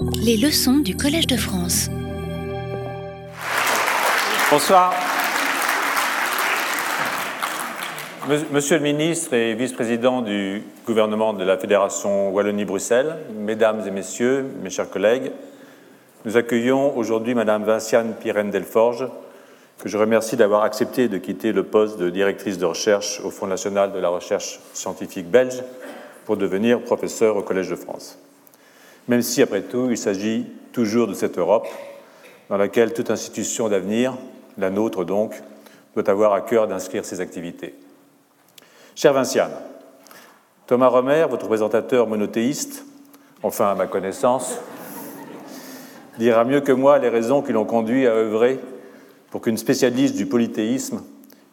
Les leçons du Collège de France. Bonsoir. Monsieur le ministre et vice-président du gouvernement de la Fédération Wallonie-Bruxelles, mesdames et messieurs, mes chers collègues, nous accueillons aujourd'hui Madame Vinciane Pirenne-Delforge, que je remercie d'avoir accepté de quitter le poste de directrice de recherche au Fonds national de la recherche scientifique belge pour devenir professeur au Collège de France. Même si, après tout, il s'agit toujours de cette Europe dans laquelle toute institution d'avenir, la nôtre donc, doit avoir à cœur d'inscrire ses activités. Cher Vinciane, Thomas Romer, votre présentateur monothéiste, enfin à ma connaissance, dira mieux que moi les raisons qui l'ont conduit à œuvrer pour qu'une spécialiste du polythéisme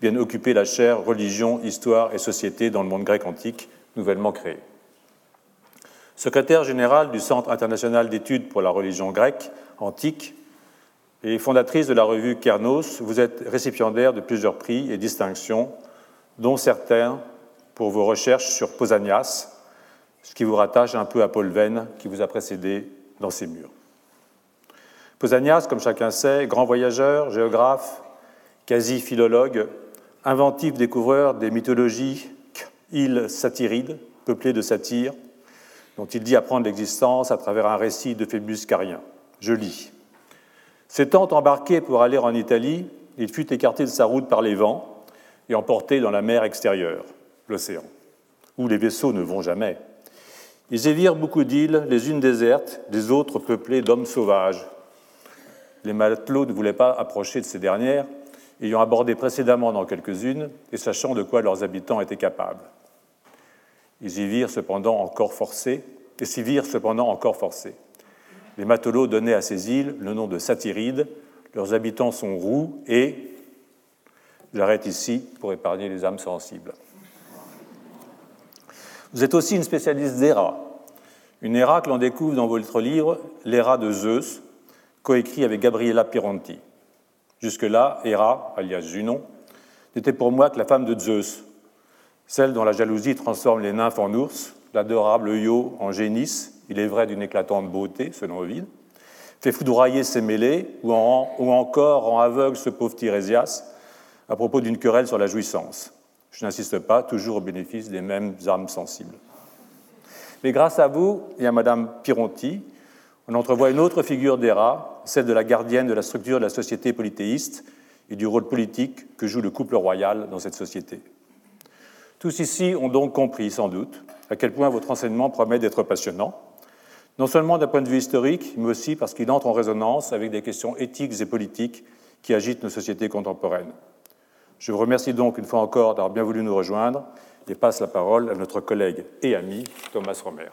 vienne occuper la chaire Religion, Histoire et Société dans le monde grec antique, nouvellement créée. Secrétaire général du Centre international d'études pour la religion grecque antique et fondatrice de la revue Kernos, vous êtes récipiendaire de plusieurs prix et distinctions, dont certains pour vos recherches sur Pausanias, ce qui vous rattache un peu à Paul Venn, qui vous a précédé dans ces murs. Pausanias, comme chacun sait, grand voyageur, géographe, quasi-philologue, inventif découvreur des mythologies îles satirides, peuplées de satyres, dont il dit apprendre l'existence à travers un récit de Phébus carien. Je lis. S'étant embarqué pour aller en Italie, il fut écarté de sa route par les vents et emporté dans la mer extérieure l'océan, où les vaisseaux ne vont jamais. Ils y virent beaucoup d'îles, les unes désertes, les autres peuplées d'hommes sauvages. Les matelots ne voulaient pas approcher de ces dernières, ayant abordé précédemment dans quelques-unes et sachant de quoi leurs habitants étaient capables. Ils y virent cependant encore forcés, et s'y virent cependant encore forcés. Les matelots donnaient à ces îles le nom de Satyrides, leurs habitants sont roux et, j'arrête ici pour épargner les âmes sensibles. Vous êtes aussi une spécialiste d'Héra, une Héra que l'on découvre dans votre livre L'Héra de Zeus, coécrit avec Gabriella Pironti. Jusque-là, Héra, alias Junon, n'était pour moi que la femme de Zeus, celle dont la jalousie transforme les nymphes en ours, l'adorable Io en génisse, il est vrai d'une éclatante beauté, selon Ovide, fait foudroyer ses mêlées, ou, encore en aveugle ce pauvre Tirésias à propos d'une querelle sur la jouissance. Je n'insiste pas, toujours au bénéfice des mêmes âmes sensibles. Mais grâce à vous et à Madame Pironti, on entrevoit une autre figure d'Héra, celle de la gardienne de la structure de la société polythéiste et du rôle politique que joue le couple royal dans cette société. Tous ici ont donc compris, sans doute, à quel point votre enseignement promet d'être passionnant, non seulement d'un point de vue historique, mais aussi parce qu'il entre en résonance avec des questions éthiques et politiques qui agitent nos sociétés contemporaines. Je vous remercie donc une fois encore d'avoir bien voulu nous rejoindre et passe la parole à notre collègue et ami Thomas Romer.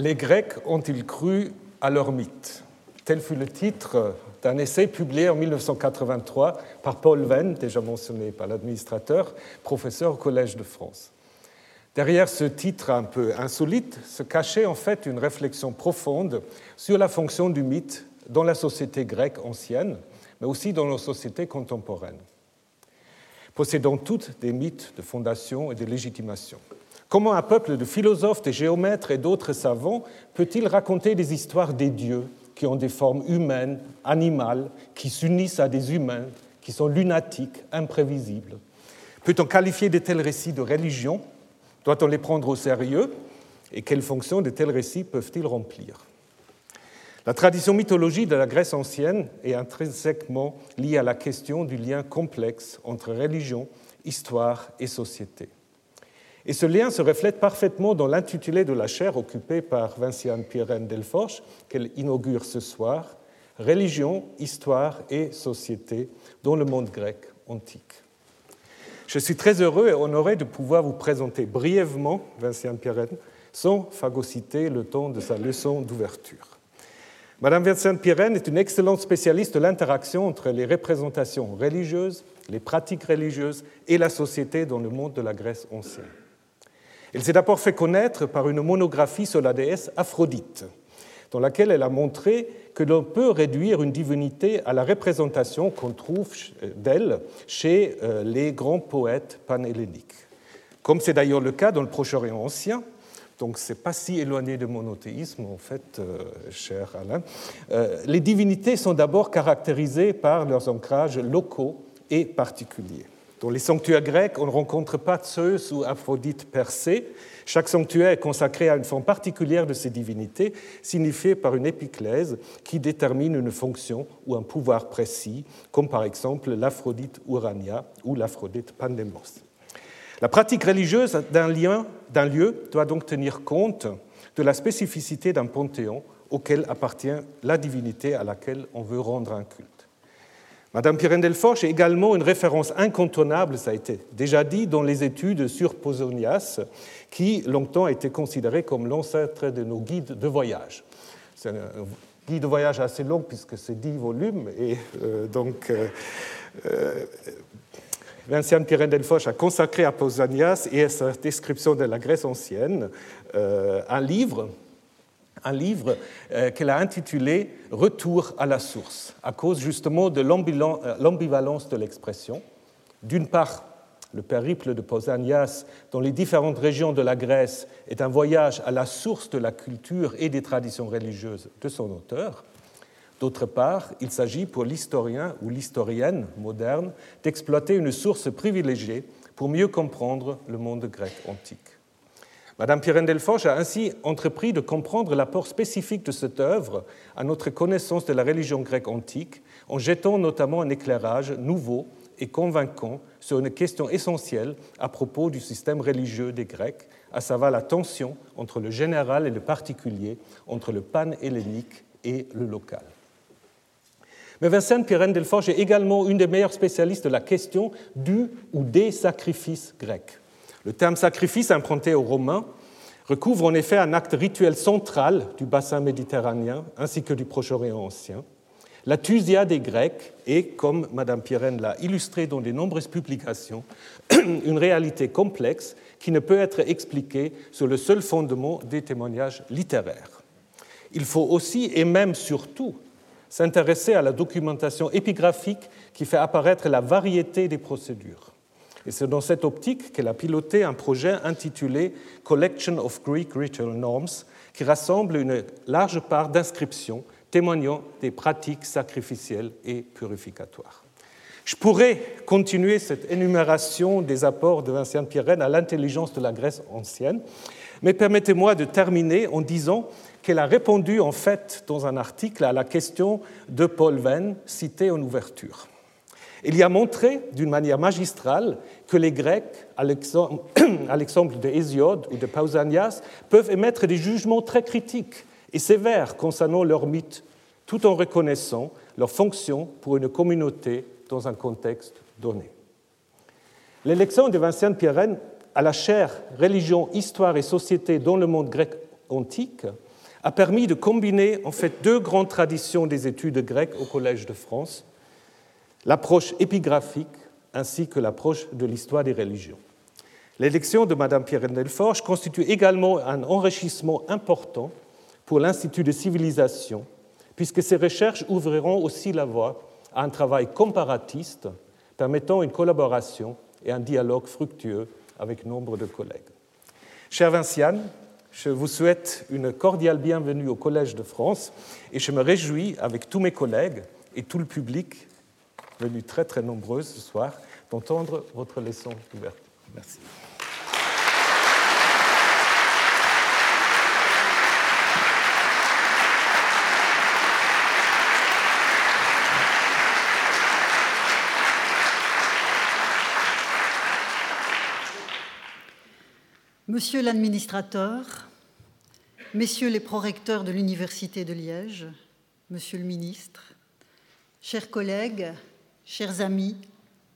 Les Grecs ont-ils cru à leur mythe? Tel fut le titre d'un essai publié en 1983 par Paul Venn, déjà mentionné par l'administrateur, professeur au Collège de France. Derrière ce titre un peu insolite se cachait en fait une réflexion profonde sur la fonction du mythe dans la société grecque ancienne, mais aussi dans nos sociétés contemporaines, possédant toutes des mythes de fondation et de légitimation. Comment un peuple de philosophes, de géomètres et d'autres savants peut-il raconter des histoires des dieux qui ont des formes humaines, animales, qui s'unissent à des humains, qui sont lunatiques, imprévisibles? Peut-on qualifier de tels récits de religion? Doit-on les prendre au sérieux? Et quelles fonctions de tels récits peuvent-ils remplir? La tradition mythologique de la Grèce ancienne est intrinsèquement liée à la question du lien complexe entre religion, histoire et société. Et ce lien se reflète parfaitement dans l'intitulé de la chaire occupée par Vinciane Pirenne Delforge, qu'elle inaugure ce soir, Religion, Histoire et Société dans le monde grec antique. Je suis très heureux et honoré de pouvoir vous présenter brièvement Vinciane Pirenne sans phagocyter le temps de sa leçon d'ouverture. Madame Vinciane Pirenne est une excellente spécialiste de l'interaction entre les représentations religieuses, les pratiques religieuses et la société dans le monde de la Grèce ancienne. Elle s'est d'abord fait connaître par une monographie sur la déesse Aphrodite. dans laquelle elle a montré que l'on peut réduire une divinité à la représentation qu'on trouve d'elle chez euh, les grands poètes panhelléniques. Comme c'est d'ailleurs le cas dans le Proche-Orient ancien, donc ce n'est pas si éloigné de monothéisme, en fait, euh, cher Alain. Euh, les divinités sont d'abord caractérisées par leurs ancrages locaux et particuliers. Dans les sanctuaires grecs, on ne rencontre pas Zeus ou Aphrodite per se. Chaque sanctuaire est consacré à une forme particulière de ces divinités, signifiée par une épiclèse qui détermine une fonction ou un pouvoir précis, comme par exemple l'Aphrodite Urania ou l'Aphrodite Pandemos. La pratique religieuse d'un lieu doit donc tenir compte de la spécificité d'un panthéon auquel appartient la divinité à laquelle on veut rendre un culte. Madame Pirène-Delforge est également une référence incontournable, ça a été déjà dit, dans les études sur Posonias, qui longtemps a été considéré comme l'ancêtre de nos guides de voyage. C'est un guide de voyage assez long puisque c'est dix volumes, et euh, donc euh, euh, Pirène-Delfoch a consacré à Pausanias et à sa description de la Grèce ancienne euh, un livre, un livre euh, qu'elle a intitulé Retour à la source, à cause justement de euh, l'ambivalence de l'expression. D'une part, le périple de Pausanias dans les différentes régions de la Grèce est un voyage à la source de la culture et des traditions religieuses de son auteur. D'autre part, il s'agit pour l'historien ou l'historienne moderne d'exploiter une source privilégiée pour mieux comprendre le monde grec antique. Madame Pirène Delforge a ainsi entrepris de comprendre l'apport spécifique de cette œuvre à notre connaissance de la religion grecque antique, en jetant notamment un éclairage nouveau et convaincant sur une question essentielle à propos du système religieux des Grecs, à savoir la tension entre le général et le particulier, entre le pan-hellénique et le local. Mais Vincent Pirène Delforge est également une des meilleures spécialistes de la question du ou des sacrifices grecs. Le terme sacrifice emprunté aux Romains recouvre en effet un acte rituel central du bassin méditerranéen ainsi que du Proche-Orient ancien. La thusia des Grecs est, comme Mme Pirène l'a illustré dans de nombreuses publications, une réalité complexe qui ne peut être expliquée sur le seul fondement des témoignages littéraires. Il faut aussi et même surtout s'intéresser à la documentation épigraphique qui fait apparaître la variété des procédures. Et c'est dans cette optique qu'elle a piloté un projet intitulé Collection of Greek Ritual Norms, qui rassemble une large part d'inscriptions témoignant des pratiques sacrificielles et purificatoires. Je pourrais continuer cette énumération des apports de Vincent Pirène à l'intelligence de la Grèce ancienne, mais permettez-moi de terminer en disant qu'elle a répondu en fait dans un article à la question de Paul Venn cité en ouverture. Il y a montré d'une manière magistrale que les Grecs, à l'exemple de Hésiode ou de Pausanias, peuvent émettre des jugements très critiques et sévères concernant leur mythe, tout en reconnaissant leur fonction pour une communauté dans un contexte donné. L'élection de Vincent Pirène à la chaire Religion, Histoire et Société dans le monde grec antique a permis de combiner en fait deux grandes traditions des études grecques au Collège de France, l'approche épigraphique ainsi que l'approche de l'histoire des religions. L'élection de Mme Pierre Delforge constitue également un enrichissement important pour l'Institut de civilisation, puisque ces recherches ouvriront aussi la voie à un travail comparatiste permettant une collaboration et un dialogue fructueux avec nombre de collègues. Cher Vinciane, je vous souhaite une cordiale bienvenue au Collège de France et je me réjouis, avec tous mes collègues et tout le public, venu très très nombreux ce soir, d'entendre votre leçon d'ouverture. Merci. Monsieur l'administrateur, Messieurs les prorecteurs de l'Université de Liège, Monsieur le ministre, chers collègues, chers amis,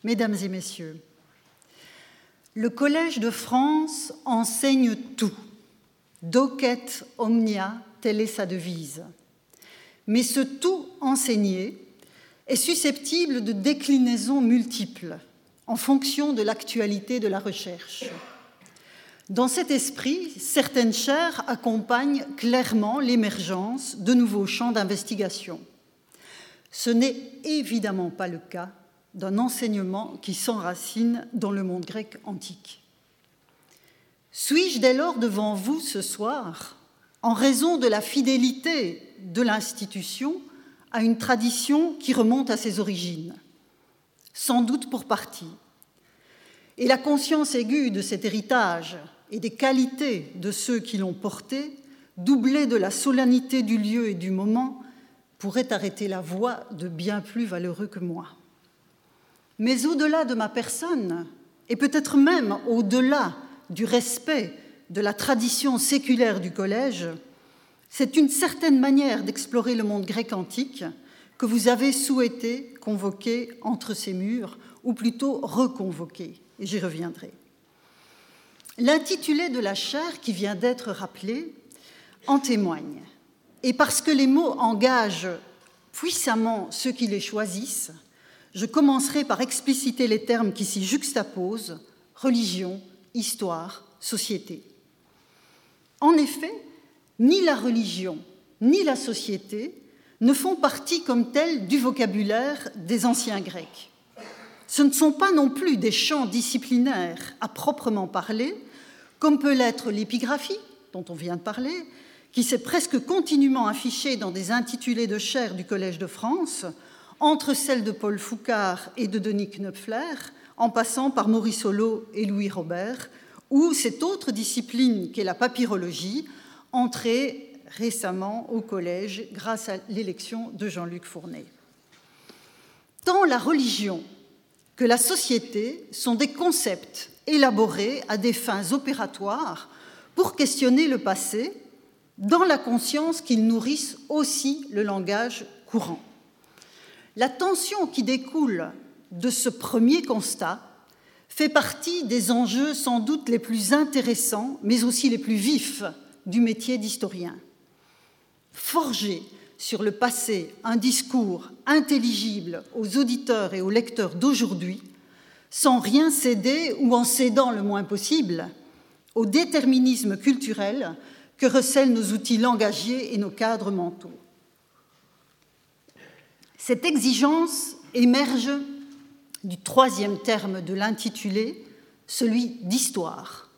Mesdames et Messieurs, le Collège de France enseigne tout. Docet omnia, telle est sa devise. Mais ce tout enseigné est susceptible de déclinaisons multiples en fonction de l'actualité de la recherche. Dans cet esprit, certaines chaires accompagnent clairement l'émergence de nouveaux champs d'investigation. Ce n'est évidemment pas le cas d'un enseignement qui s'enracine dans le monde grec antique. Suis-je dès lors devant vous ce soir en raison de la fidélité de l'institution à une tradition qui remonte à ses origines? Sans doute pour partie. Et la conscience aiguë de cet héritage et des qualités de ceux qui l'ont porté, doublée de la solennité du lieu et du moment, pourrait arrêter la voix de bien plus valeureux que moi. Mais au-delà de ma personne, et peut-être même au-delà du respect de la tradition séculaire du collège, c'est une certaine manière d'explorer le monde grec antique que vous avez souhaité convoquer entre ces murs, ou plutôt reconvoquer, et j'y reviendrai. L'intitulé de la chaire qui vient d'être rappelé en témoigne. Et parce que les mots engagent puissamment ceux qui les choisissent, je commencerai par expliciter les termes qui s'y juxtaposent religion, histoire, société. En effet, ni la religion ni la société ne font partie comme telles du vocabulaire des anciens Grecs. Ce ne sont pas non plus des champs disciplinaires à proprement parler, comme peut l'être l'épigraphie, dont on vient de parler, qui s'est presque continuellement affichée dans des intitulés de chaires du Collège de France, entre celles de Paul Foucard et de Denis Knöpfler, en passant par Maurice Holo et Louis Robert, ou cette autre discipline qu'est la papyrologie, entrée récemment au collège grâce à l'élection de Jean-Luc Fournet. Tant la religion que la société sont des concepts élaborés à des fins opératoires pour questionner le passé, dans la conscience qu'ils nourrissent aussi le langage courant. La tension qui découle de ce premier constat fait partie des enjeux sans doute les plus intéressants, mais aussi les plus vifs du métier d'historien. Forger sur le passé un discours intelligible aux auditeurs et aux lecteurs d'aujourd'hui, sans rien céder ou en cédant le moins possible au déterminisme culturel que recèlent nos outils langagiers et nos cadres mentaux. Cette exigence émerge du troisième terme de l'intitulé, celui d'histoire,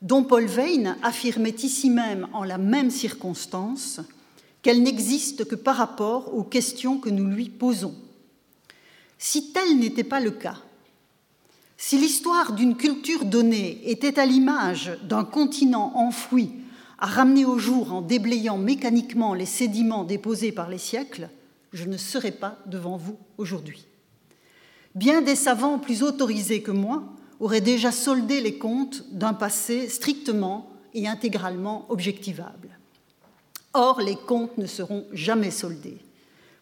dont Paul Veyne affirmait ici même, en la même circonstance, qu'elle n'existe que par rapport aux questions que nous lui posons. Si tel n'était pas le cas, si l'histoire d'une culture donnée était à l'image d'un continent enfoui à ramener au jour en déblayant mécaniquement les sédiments déposés par les siècles, je ne serais pas devant vous aujourd'hui. Bien des savants plus autorisés que moi auraient déjà soldé les comptes d'un passé strictement et intégralement objectivable. Or, les comptes ne seront jamais soldés,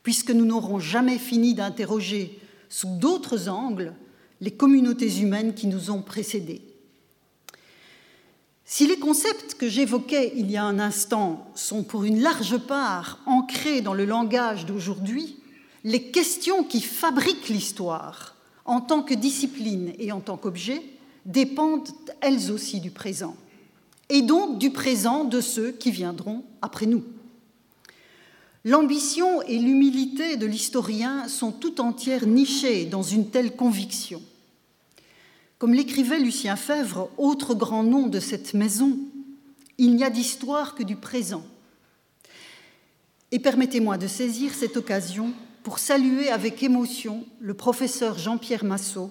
puisque nous n'aurons jamais fini d'interroger sous d'autres angles les communautés humaines qui nous ont précédés. Si les concepts que j'évoquais il y a un instant sont pour une large part ancrés dans le langage d'aujourd'hui, les questions qui fabriquent l'histoire en tant que discipline et en tant qu'objet dépendent elles aussi du présent et donc du présent de ceux qui viendront après nous. L'ambition et l'humilité de l'historien sont tout entières nichées dans une telle conviction. Comme l'écrivait Lucien Fèvre, autre grand nom de cette maison, il n'y a d'histoire que du présent. Et permettez-moi de saisir cette occasion pour saluer avec émotion le professeur Jean-Pierre Massot,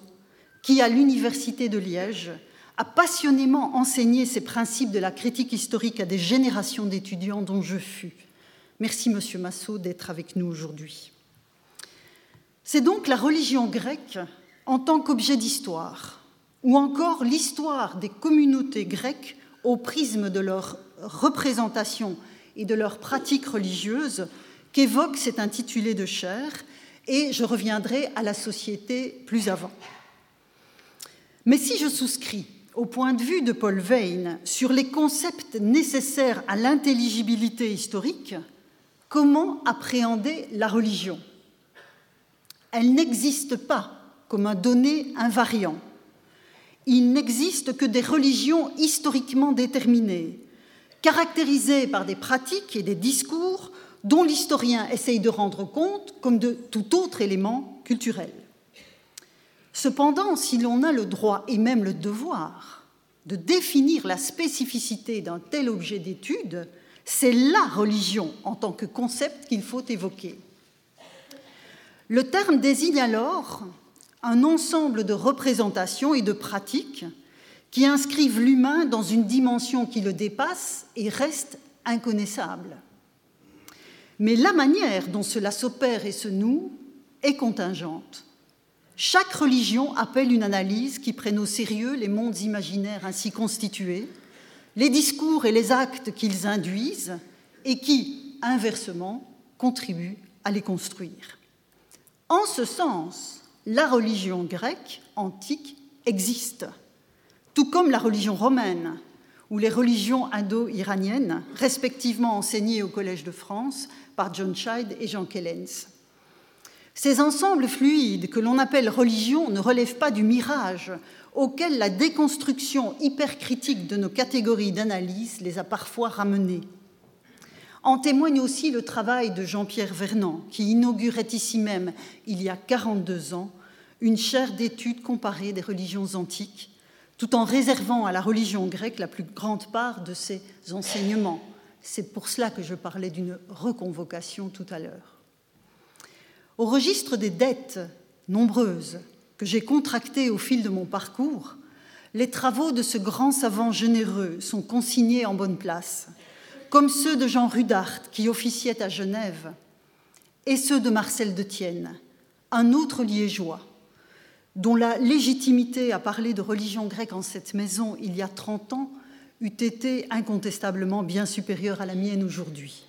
qui, à l'Université de Liège, a passionnément enseigné ces principes de la critique historique à des générations d'étudiants dont je fus. Merci, Monsieur Massot, d'être avec nous aujourd'hui. C'est donc la religion grecque en tant qu'objet d'histoire, ou encore l'histoire des communautés grecques au prisme de leur représentation et de leurs pratiques religieuses qu'évoque cet intitulé de chair, et je reviendrai à la société plus avant. Mais si je souscris au point de vue de Paul Veyne sur les concepts nécessaires à l'intelligibilité historique, comment appréhender la religion? Elle n'existe pas comme un donné invariant. Il n'existe que des religions historiquement déterminées, caractérisées par des pratiques et des discours dont l'historien essaye de rendre compte comme de tout autre élément culturel. Cependant, si l'on a le droit et même le devoir de définir la spécificité d'un tel objet d'étude, c'est la religion en tant que concept qu'il faut évoquer. Le terme désigne alors un ensemble de représentations et de pratiques qui inscrivent l'humain dans une dimension qui le dépasse et reste inconnaissable. Mais la manière dont cela s'opère et se noue est contingente. Chaque religion appelle une analyse qui prenne au sérieux les mondes imaginaires ainsi constitués, les discours et les actes qu'ils induisent et qui, inversement, contribuent à les construire. En ce sens, la religion grecque antique existe, tout comme la religion romaine ou les religions indo-iraniennes, respectivement enseignées au Collège de France par John Child et Jean Kellens. Ces ensembles fluides que l'on appelle religion ne relèvent pas du mirage auquel la déconstruction hypercritique de nos catégories d'analyse les a parfois ramenés. En témoigne aussi le travail de Jean-Pierre Vernant, qui inaugurait ici même, il y a 42 ans, une chaire d'études comparées des religions antiques, tout en réservant à la religion grecque la plus grande part de ses enseignements. C'est pour cela que je parlais d'une reconvocation tout à l'heure. Au registre des dettes nombreuses que j'ai contractées au fil de mon parcours, les travaux de ce grand savant généreux sont consignés en bonne place, comme ceux de Jean Rudart, qui officiait à Genève, et ceux de Marcel de Tienne, un autre liégeois, dont la légitimité à parler de religion grecque en cette maison il y a 30 ans eût été incontestablement bien supérieure à la mienne aujourd'hui.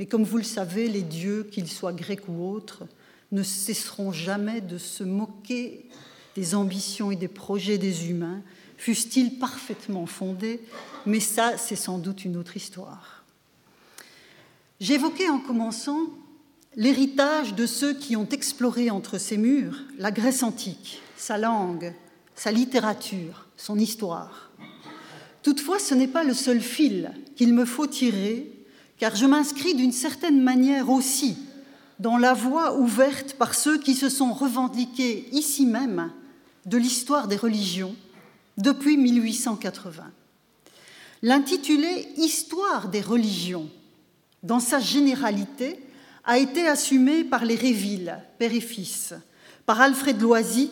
Mais comme vous le savez, les dieux, qu'ils soient grecs ou autres, ne cesseront jamais de se moquer des ambitions et des projets des humains, fussent-ils parfaitement fondés, mais ça, c'est sans doute une autre histoire. J'évoquais en commençant l'héritage de ceux qui ont exploré entre ces murs la Grèce antique, sa langue, sa littérature, son histoire. Toutefois, ce n'est pas le seul fil qu'il me faut tirer car je m'inscris d'une certaine manière aussi dans la voie ouverte par ceux qui se sont revendiqués ici même de l'histoire des religions depuis 1880. L'intitulé Histoire des religions, dans sa généralité, a été assumé par les Réville, père et fils, par Alfred Loisy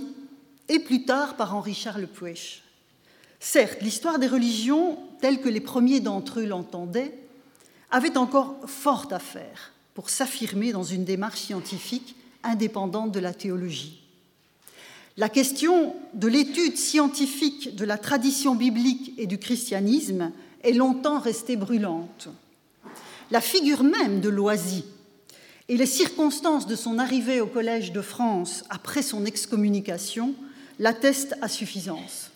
et plus tard par Henri-Charles Puech. Certes, l'histoire des religions, telle que les premiers d'entre eux l'entendaient, avait encore fort à faire pour s'affirmer dans une démarche scientifique indépendante de la théologie. La question de l'étude scientifique de la tradition biblique et du christianisme est longtemps restée brûlante. La figure même de Loisy et les circonstances de son arrivée au Collège de France après son excommunication l'attestent à suffisance.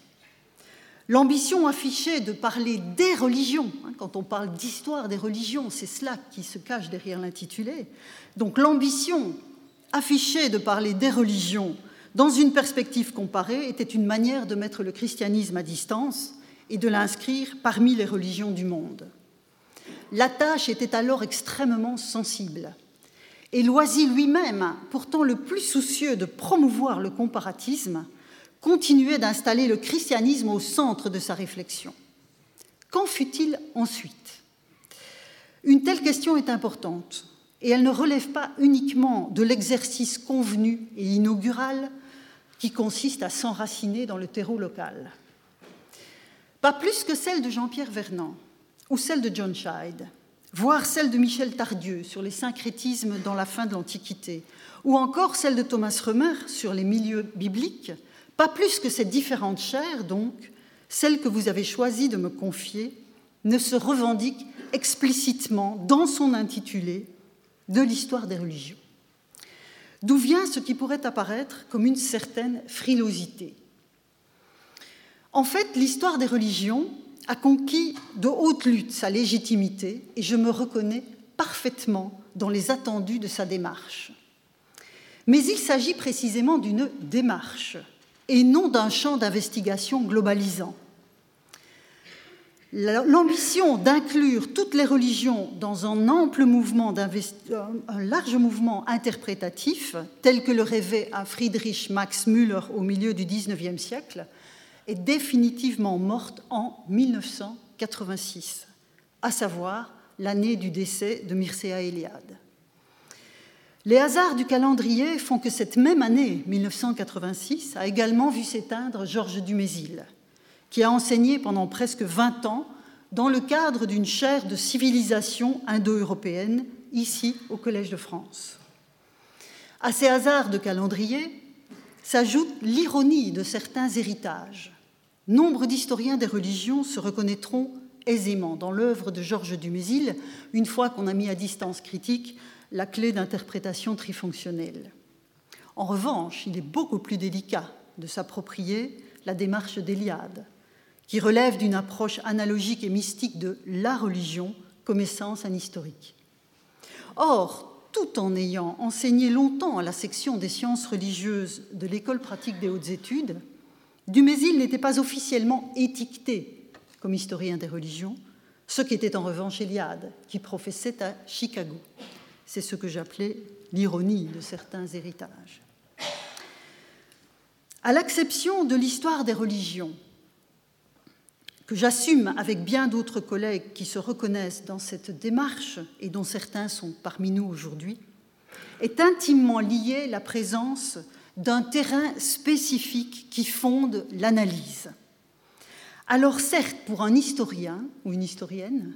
L'ambition affichée de parler des religions, hein, quand on parle d'histoire des religions, c'est cela qui se cache derrière l'intitulé. Donc l'ambition affichée de parler des religions dans une perspective comparée était une manière de mettre le christianisme à distance et de l'inscrire parmi les religions du monde. La tâche était alors extrêmement sensible. Et Loisy lui-même, pourtant le plus soucieux de promouvoir le comparatisme, continuait d'installer le christianisme au centre de sa réflexion. Qu'en fut-il ensuite? Une telle question est importante et elle ne relève pas uniquement de l'exercice convenu et inaugural qui consiste à s'enraciner dans le terreau local. Pas plus que celle de Jean-Pierre Vernant ou celle de John Scheid, voire celle de Michel Tardieu sur les syncrétismes dans la fin de l'Antiquité, ou encore celle de Thomas Römer sur les milieux bibliques, pas plus que ces différentes chaires, donc, celle que vous avez choisi de me confier, ne se revendique explicitement dans son intitulé de l'histoire des religions. D'où vient ce qui pourrait apparaître comme une certaine frilosité En fait, l'histoire des religions a conquis de haute lutte sa légitimité et je me reconnais parfaitement dans les attendus de sa démarche. Mais il s'agit précisément d'une démarche et non d'un champ d'investigation globalisant. L'ambition d'inclure toutes les religions dans mouvement, un large mouvement interprétatif, tel que le rêvait Friedrich Max Müller au milieu du XIXe siècle, est définitivement morte en 1986, à savoir l'année du décès de Mircea Eliade. Les hasards du calendrier font que cette même année, 1986, a également vu s'éteindre Georges Dumézil, qui a enseigné pendant presque 20 ans dans le cadre d'une chaire de civilisation indo-européenne ici au Collège de France. À ces hasards de calendrier s'ajoute l'ironie de certains héritages. Nombre d'historiens des religions se reconnaîtront aisément dans l'œuvre de Georges Dumézil une fois qu'on a mis à distance critique la clé d'interprétation trifonctionnelle. En revanche, il est beaucoup plus délicat de s'approprier la démarche d'Eliade, qui relève d'une approche analogique et mystique de la religion comme essence anhistorique. Or, tout en ayant enseigné longtemps à la section des sciences religieuses de l'École pratique des hautes études, Dumézil n'était pas officiellement étiqueté comme historien des religions, ce qui était en revanche Eliade, qui professait à Chicago. C'est ce que j'appelais l'ironie de certains héritages. À l'exception de l'histoire des religions, que j'assume avec bien d'autres collègues qui se reconnaissent dans cette démarche et dont certains sont parmi nous aujourd'hui, est intimement liée la présence d'un terrain spécifique qui fonde l'analyse. Alors certes, pour un historien ou une historienne,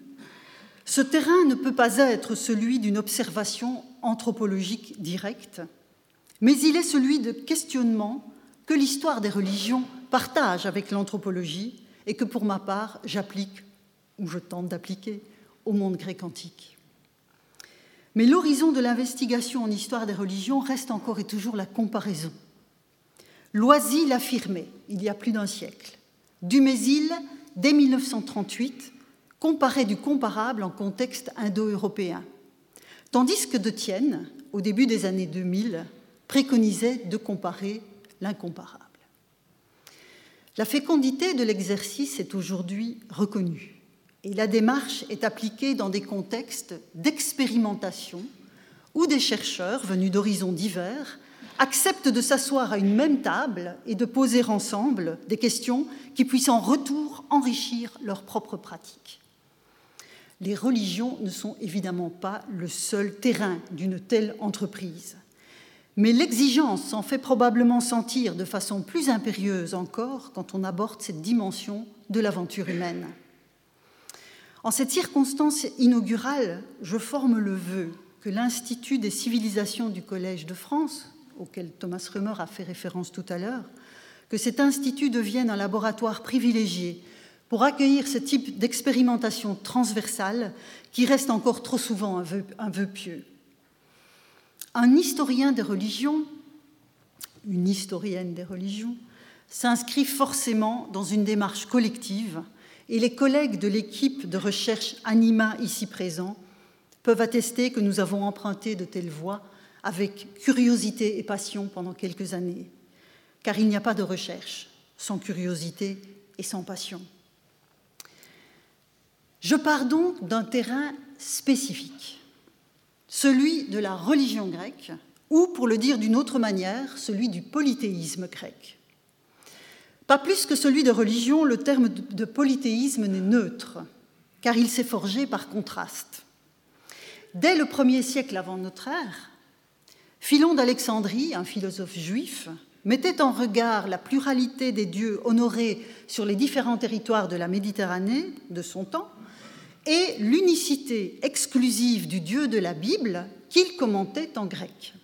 ce terrain ne peut pas être celui d'une observation anthropologique directe, mais il est celui de questionnements que l'histoire des religions partage avec l'anthropologie et que pour ma part j'applique, ou je tente d'appliquer, au monde grec antique. Mais l'horizon de l'investigation en histoire des religions reste encore et toujours la comparaison. Loisy l'affirmait il y a plus d'un siècle. Dumézil, dès 1938, comparer du comparable en contexte indo-européen, tandis que De Tienne, au début des années 2000, préconisait de comparer l'incomparable. La fécondité de l'exercice est aujourd'hui reconnue et la démarche est appliquée dans des contextes d'expérimentation où des chercheurs venus d'horizons divers acceptent de s'asseoir à une même table et de poser ensemble des questions qui puissent en retour enrichir leur propre pratique les religions ne sont évidemment pas le seul terrain d'une telle entreprise. Mais l'exigence s'en fait probablement sentir de façon plus impérieuse encore quand on aborde cette dimension de l'aventure humaine. En cette circonstance inaugurale, je forme le vœu que l'Institut des civilisations du Collège de France, auquel Thomas Römer a fait référence tout à l'heure, que cet institut devienne un laboratoire privilégié pour accueillir ce type d'expérimentation transversale qui reste encore trop souvent un vœu, pieux. Un historien des religions, une historienne des religions, s'inscrit forcément dans une démarche collective et les collègues de l'équipe de recherche Anima ici présents peuvent attester que nous avons emprunté de telles voies avec curiosité et passion pendant quelques années, car il n'y a pas de recherche sans curiosité et sans passion. Je pars donc d'un terrain spécifique, celui de la religion grecque, ou pour le dire d'une autre manière, celui du polythéisme grec. Pas plus que celui de religion, le terme de polythéisme n'est neutre, car il s'est forgé par contraste. Dès le premier siècle avant notre ère, Philon d'Alexandrie, un philosophe juif, mettait en regard la pluralité des dieux honorés sur les différents territoires de la Méditerranée de son temps et l'unicité exclusive du Dieu de la Bible qu'il commentait en grec.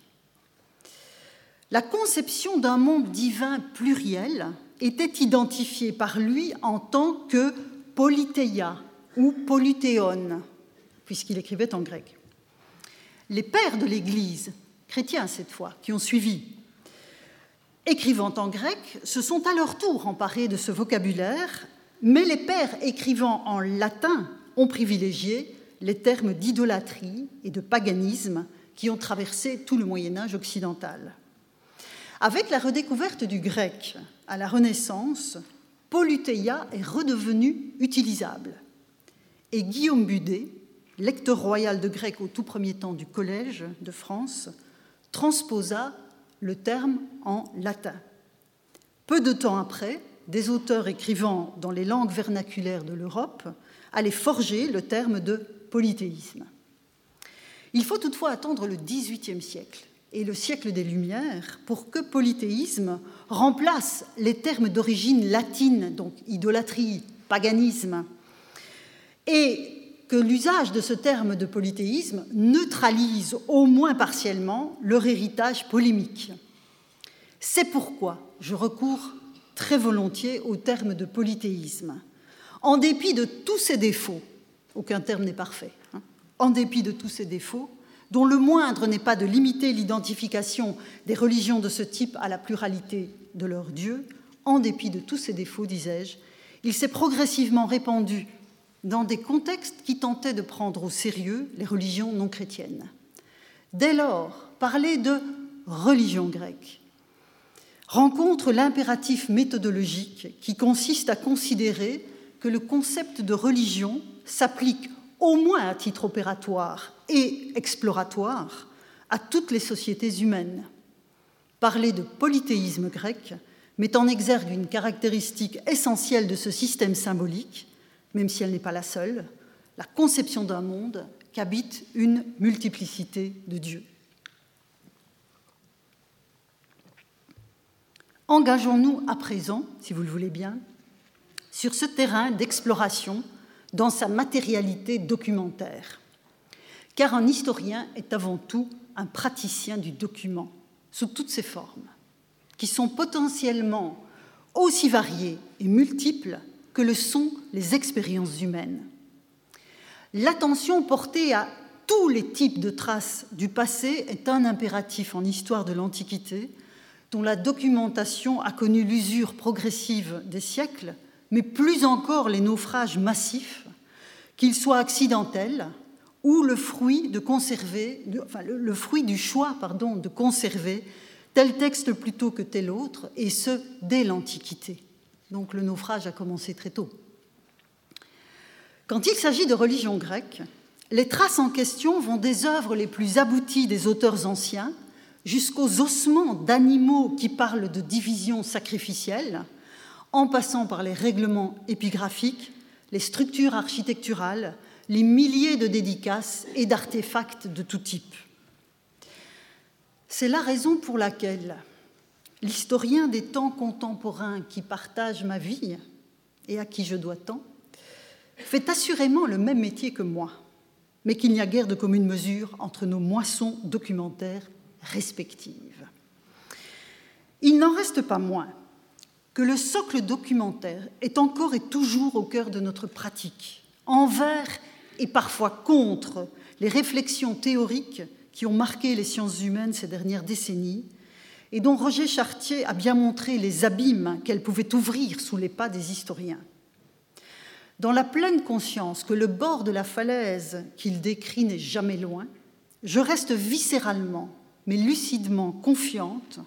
La conception d'un monde divin pluriel était identifiée par lui en tant que polythéia ou polythéon, puisqu'il écrivait en grec. Les pères de l'Église, chrétiens cette fois, qui ont suivi, écrivant en grec, se sont à leur tour emparés de ce vocabulaire, mais les pères écrivant en latin ont privilégié les termes d'idolâtrie et de paganisme qui ont traversé tout le Moyen Âge occidental. Avec la redécouverte du grec à la Renaissance, Poluthéia est redevenu utilisable. Et Guillaume Budet, lecteur royal de grec au tout premier temps du Collège de France, transposa le terme en latin. Peu de temps après, des auteurs écrivant dans les langues vernaculaires de l'Europe allaient forger le terme de polythéisme. Il faut toutefois attendre le XVIIIe siècle et le siècle des Lumières pour que polythéisme remplace les termes d'origine latine, donc idolâtrie, paganisme, et que l'usage de ce terme de polythéisme neutralise au moins partiellement leur héritage polémique. C'est pourquoi je recours très volontiers au terme de polythéisme. En dépit de tous ses défauts, aucun terme n'est parfait, hein, en dépit de tous ses défauts, dont le moindre n'est pas de limiter l'identification des religions de ce type à la pluralité de leurs dieux, en dépit de tous ses défauts, disais-je, il s'est progressivement répandu dans des contextes qui tentaient de prendre au sérieux les religions non chrétiennes. Dès lors, parler de religion grecque rencontre l'impératif méthodologique qui consiste à considérer le concept de religion s'applique au moins à titre opératoire et exploratoire à toutes les sociétés humaines. Parler de polythéisme grec met en exergue une caractéristique essentielle de ce système symbolique, même si elle n'est pas la seule, la conception d'un monde qu'habite une multiplicité de dieux. Engageons-nous à présent, si vous le voulez bien, sur ce terrain d'exploration dans sa matérialité documentaire. Car un historien est avant tout un praticien du document, sous toutes ses formes, qui sont potentiellement aussi variées et multiples que le sont les expériences humaines. L'attention portée à tous les types de traces du passé est un impératif en histoire de l'Antiquité, dont la documentation a connu l'usure progressive des siècles, mais plus encore les naufrages massifs, qu'ils soient accidentels ou le fruit, du choix pardon, de conserver tel texte plutôt que tel autre, et ce, dès l'Antiquité. Donc le naufrage a commencé très tôt. Quand il s'agit de religion grecque, les traces en question vont des œuvres les plus abouties des auteurs anciens jusqu'aux ossements d'animaux qui parlent de division sacrificielle, en passant par les règlements épigraphiques, les structures architecturales, les milliers de dédicaces et d'artefacts de tout type. C'est la raison pour laquelle l'historien des temps contemporains qui partage ma vie et à qui je dois tant, fait assurément le même métier que moi, mais qu'il n'y a guère de commune mesure entre nos moissons documentaires respectives. Il n'en reste pas moins que le socle documentaire est encore et toujours au cœur de notre pratique, envers et parfois contre les réflexions théoriques qui ont marqué les sciences humaines ces dernières décennies et dont Roger Chartier a bien montré les abîmes qu'elles pouvaient ouvrir sous les pas des historiens. Dans la pleine conscience que le bord de la falaise qu'il décrit n'est jamais loin, je reste viscéralement, mais lucidement confiante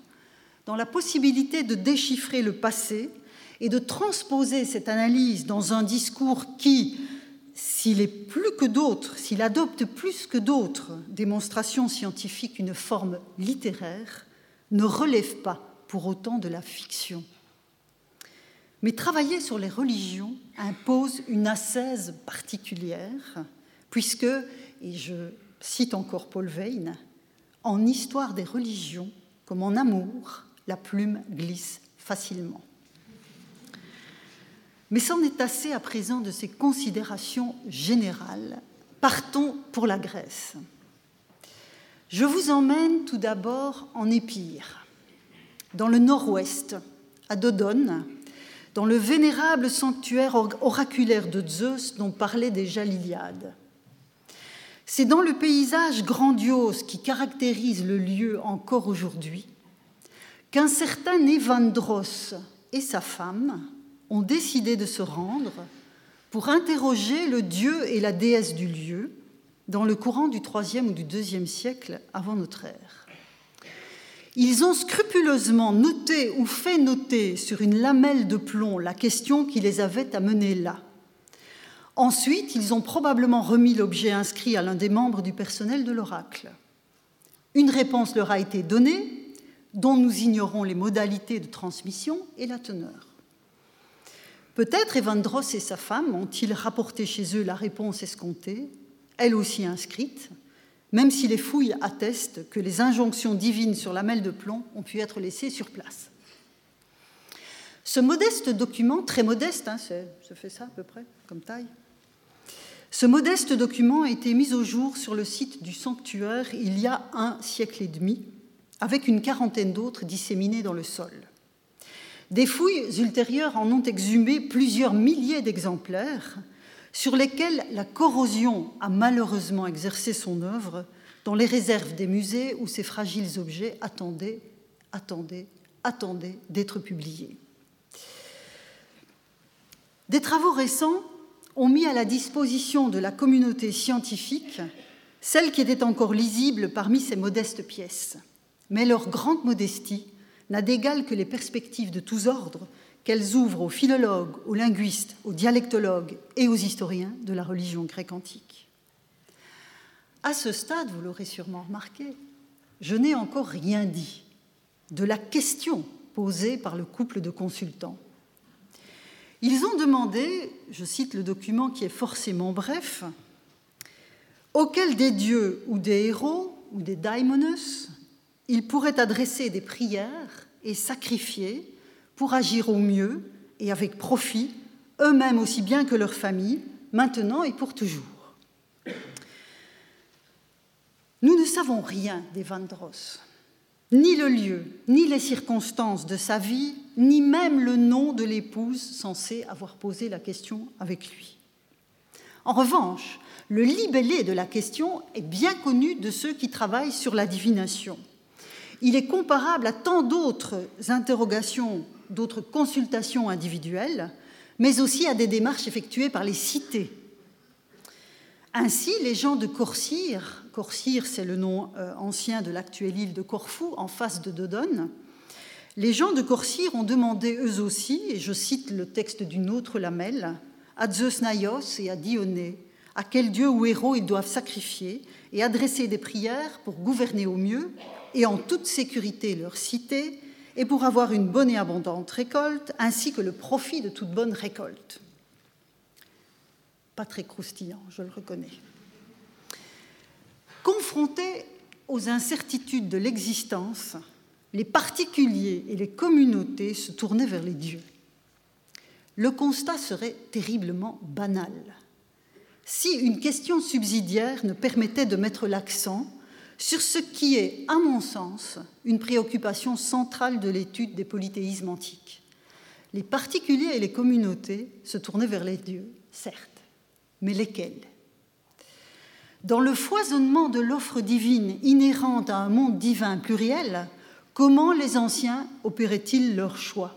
dans la possibilité de déchiffrer le passé et de transposer cette analyse dans un discours qui, s'il est plus que d'autres, s'il adopte plus que d'autres démonstrations scientifiques une forme littéraire, ne relève pas pour autant de la fiction. Mais travailler sur les religions impose une ascèse particulière, puisque, et je cite encore Paul Veyne, en histoire des religions, comme en amour, la plume glisse facilement. Mais c'en est assez à présent de ces considérations générales. Partons pour la Grèce. Je vous emmène tout d'abord en Épire, dans le nord-ouest, à Dodone, dans le vénérable sanctuaire oraculaire de Zeus dont parlait déjà l'Iliade. C'est dans le paysage grandiose qui caractérise le lieu encore aujourd'hui qu'un certain Évandros et sa femme ont décidé de se rendre pour interroger le dieu et la déesse du lieu dans le courant du IIIe ou du IIe siècle avant notre ère. Ils ont scrupuleusement noté ou fait noter sur une lamelle de plomb la question qui les avait amenés là. Ensuite, ils ont probablement remis l'objet inscrit à l'un des membres du personnel de l'oracle. Une réponse leur a été donnée, dont nous ignorons les modalités de transmission et la teneur. Peut-être Evandros et sa femme ont-ils rapporté chez eux la réponse escomptée, elle aussi inscrite, même si les fouilles attestent que les injonctions divines sur la mêle de plomb ont pu être laissées sur place. Ce modeste document, très modeste, hein, ça fait ça à peu près comme taille, ce modeste document a été mis au jour sur le site du sanctuaire il y a un siècle et demi, avec une quarantaine d'autres disséminés dans le sol. Des fouilles ultérieures en ont exhumé plusieurs milliers d'exemplaires sur lesquels la corrosion a malheureusement exercé son œuvre dans les réserves des musées où ces fragiles objets attendaient, attendaient, attendaient d'être publiés. Des travaux récents ont mis à la disposition de la communauté scientifique celles qui étaient encore lisibles parmi ces modestes pièces. Mais leur grande modestie n'a d'égal que les perspectives de tous ordres qu'elles ouvrent aux philologues, aux linguistes, aux dialectologues et aux historiens de la religion grecque antique. À ce stade, vous l'aurez sûrement remarqué, je n'ai encore rien dit de la question posée par le couple de consultants. Ils ont demandé, je cite le document qui est forcément bref, auquel des dieux ou des héros ou des daimonos ils pourraient adresser des prières et sacrifier pour agir au mieux et avec profit, eux-mêmes aussi bien que leurs familles, maintenant et pour toujours. Nous ne savons rien d'Evandros, ni le lieu, ni les circonstances de sa vie, ni même le nom de l'épouse censée avoir posé la question avec lui. En revanche, le libellé de la question est bien connu de ceux qui travaillent sur la divination. Il est comparable à tant d'autres interrogations, d'autres consultations individuelles, mais aussi à des démarches effectuées par les cités. Ainsi, les gens de Corcyre, Corcyre c'est le nom euh, ancien de l'actuelle île de Corfou, en face de Dodone, les gens de Corcyre ont demandé eux aussi, et je cite le texte d'une autre lamelle, à Zeus Naios et à Dionée, à quel dieu ou héros ils doivent sacrifier et adresser des prières pour gouverner au mieux et en toute sécurité leur cité et pour avoir une bonne et abondante récolte, ainsi que le profit de toute bonne récolte. Pas très croustillant, je le reconnais. Confrontés aux incertitudes de l'existence, les particuliers et les communautés se tournaient vers les dieux. Le constat serait terriblement banal. Si une question subsidiaire ne permettait de mettre l'accent sur ce qui est, à mon sens, une préoccupation centrale de l'étude des polythéismes antiques. Les particuliers et les communautés se tournaient vers les dieux, certes, mais lesquels? Dans le foisonnement de l'offre divine inhérente à un monde divin pluriel, Comment les anciens opéraient-ils leur choix?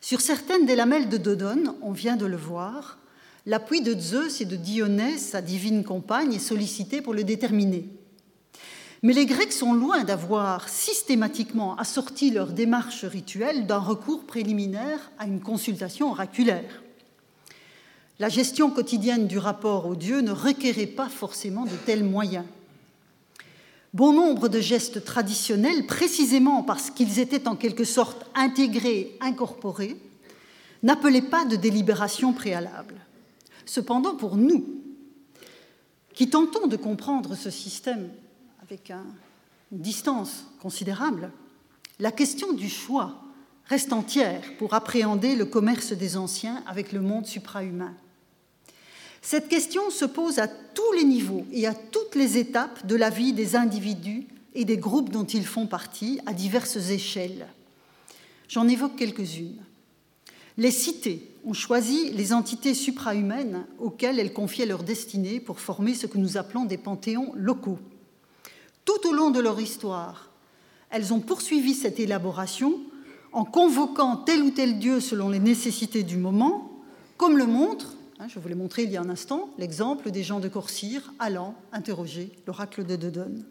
Sur certaines des lamelles de Dodone, on vient de le voir, l'appui de Zeus et de Dionée, sa divine compagne, est sollicité pour le déterminer. Mais les Grecs sont loin d'avoir systématiquement assorti leur démarche rituelle d'un recours préliminaire à une consultation oraculaire. La gestion quotidienne du rapport aux dieux ne requérait pas forcément de tels moyens. Bon nombre de gestes traditionnels, précisément parce qu'ils étaient en quelque sorte intégrés, incorporés, n'appelaient pas de délibération préalable. Cependant, pour nous, qui tentons de comprendre ce système avec une distance considérable, la question du choix reste entière pour appréhender le commerce des anciens avec le monde suprahumain. Cette question se pose à tous les niveaux et à toutes les étapes de la vie des individus et des groupes dont ils font partie à diverses échelles. J'en évoque quelques-unes. Les cités ont choisi les entités suprahumaines auxquelles elles confiaient leur destinée pour former ce que nous appelons des panthéons locaux. Tout au long de leur histoire, elles ont poursuivi cette élaboration en convoquant tel ou tel dieu selon les nécessités du moment, comme le montre Hein, je vous l'ai montré il y a un instant, l'exemple des gens de Corcyre allant interroger l'oracle de Dodone.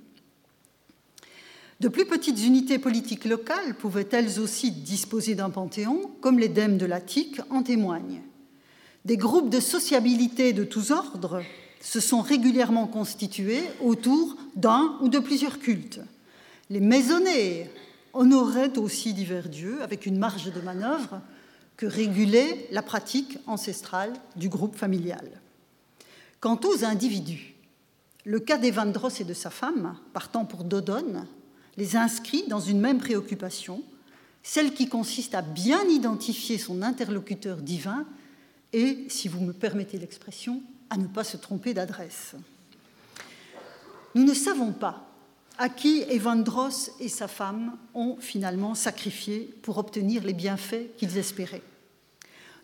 De plus petites unités politiques locales pouvaient elles aussi disposer d'un panthéon, comme les dèmes de l'Attique en témoignent. Des groupes de sociabilité de tous ordres se sont régulièrement constitués autour d'un ou de plusieurs cultes. Les maisonnées honoraient aussi divers dieux avec une marge de manœuvre que régulait la pratique ancestrale du groupe familial. Quant aux individus, le cas d'Evandros et de sa femme, partant pour Dodone, les inscrit dans une même préoccupation, celle qui consiste à bien identifier son interlocuteur divin et, si vous me permettez l'expression, à ne pas se tromper d'adresse. Nous ne savons pas à qui Evandros et sa femme ont finalement sacrifié pour obtenir les bienfaits qu'ils espéraient.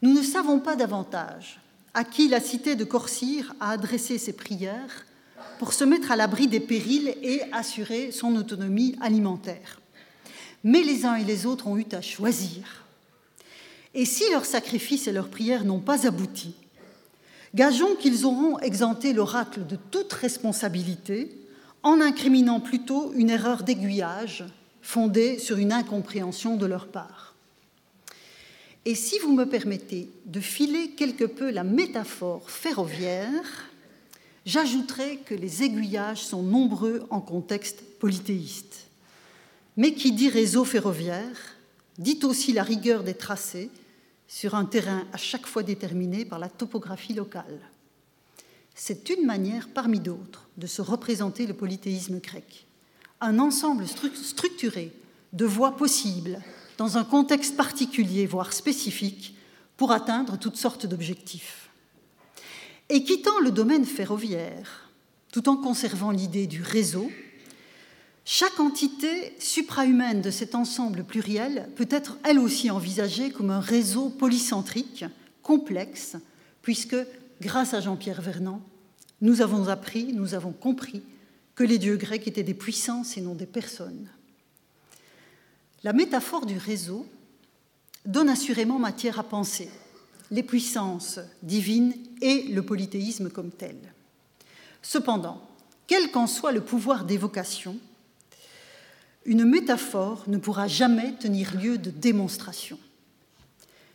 Nous ne savons pas davantage à qui la cité de Corcyre a adressé ses prières pour se mettre à l'abri des périls et assurer son autonomie alimentaire. Mais les uns et les autres ont eu à choisir. Et si leurs sacrifices et leurs prières n'ont pas abouti, gageons qu'ils auront exempté l'oracle de toute responsabilité en incriminant plutôt une erreur d'aiguillage fondée sur une incompréhension de leur part. Et si vous me permettez de filer quelque peu la métaphore ferroviaire, j'ajouterai que les aiguillages sont nombreux en contexte polythéiste. Mais qui dit réseau ferroviaire dit aussi la rigueur des tracés sur un terrain à chaque fois déterminé par la topographie locale. C'est une manière parmi d'autres de se représenter le polythéisme grec, un ensemble structuré de voies possibles dans un contexte particulier, voire spécifique, pour atteindre toutes sortes d'objectifs. Et quittant le domaine ferroviaire, tout en conservant l'idée du réseau, chaque entité suprahumaine de cet ensemble pluriel peut être elle aussi envisagée comme un réseau polycentrique, complexe, puisque grâce à Jean-Pierre Vernant, nous avons appris, nous avons compris que les dieux grecs étaient des puissances et non des personnes. La métaphore du réseau donne assurément matière à penser les puissances divines et le polythéisme comme tel. Cependant, quel qu'en soit le pouvoir d'évocation, une métaphore ne pourra jamais tenir lieu de démonstration.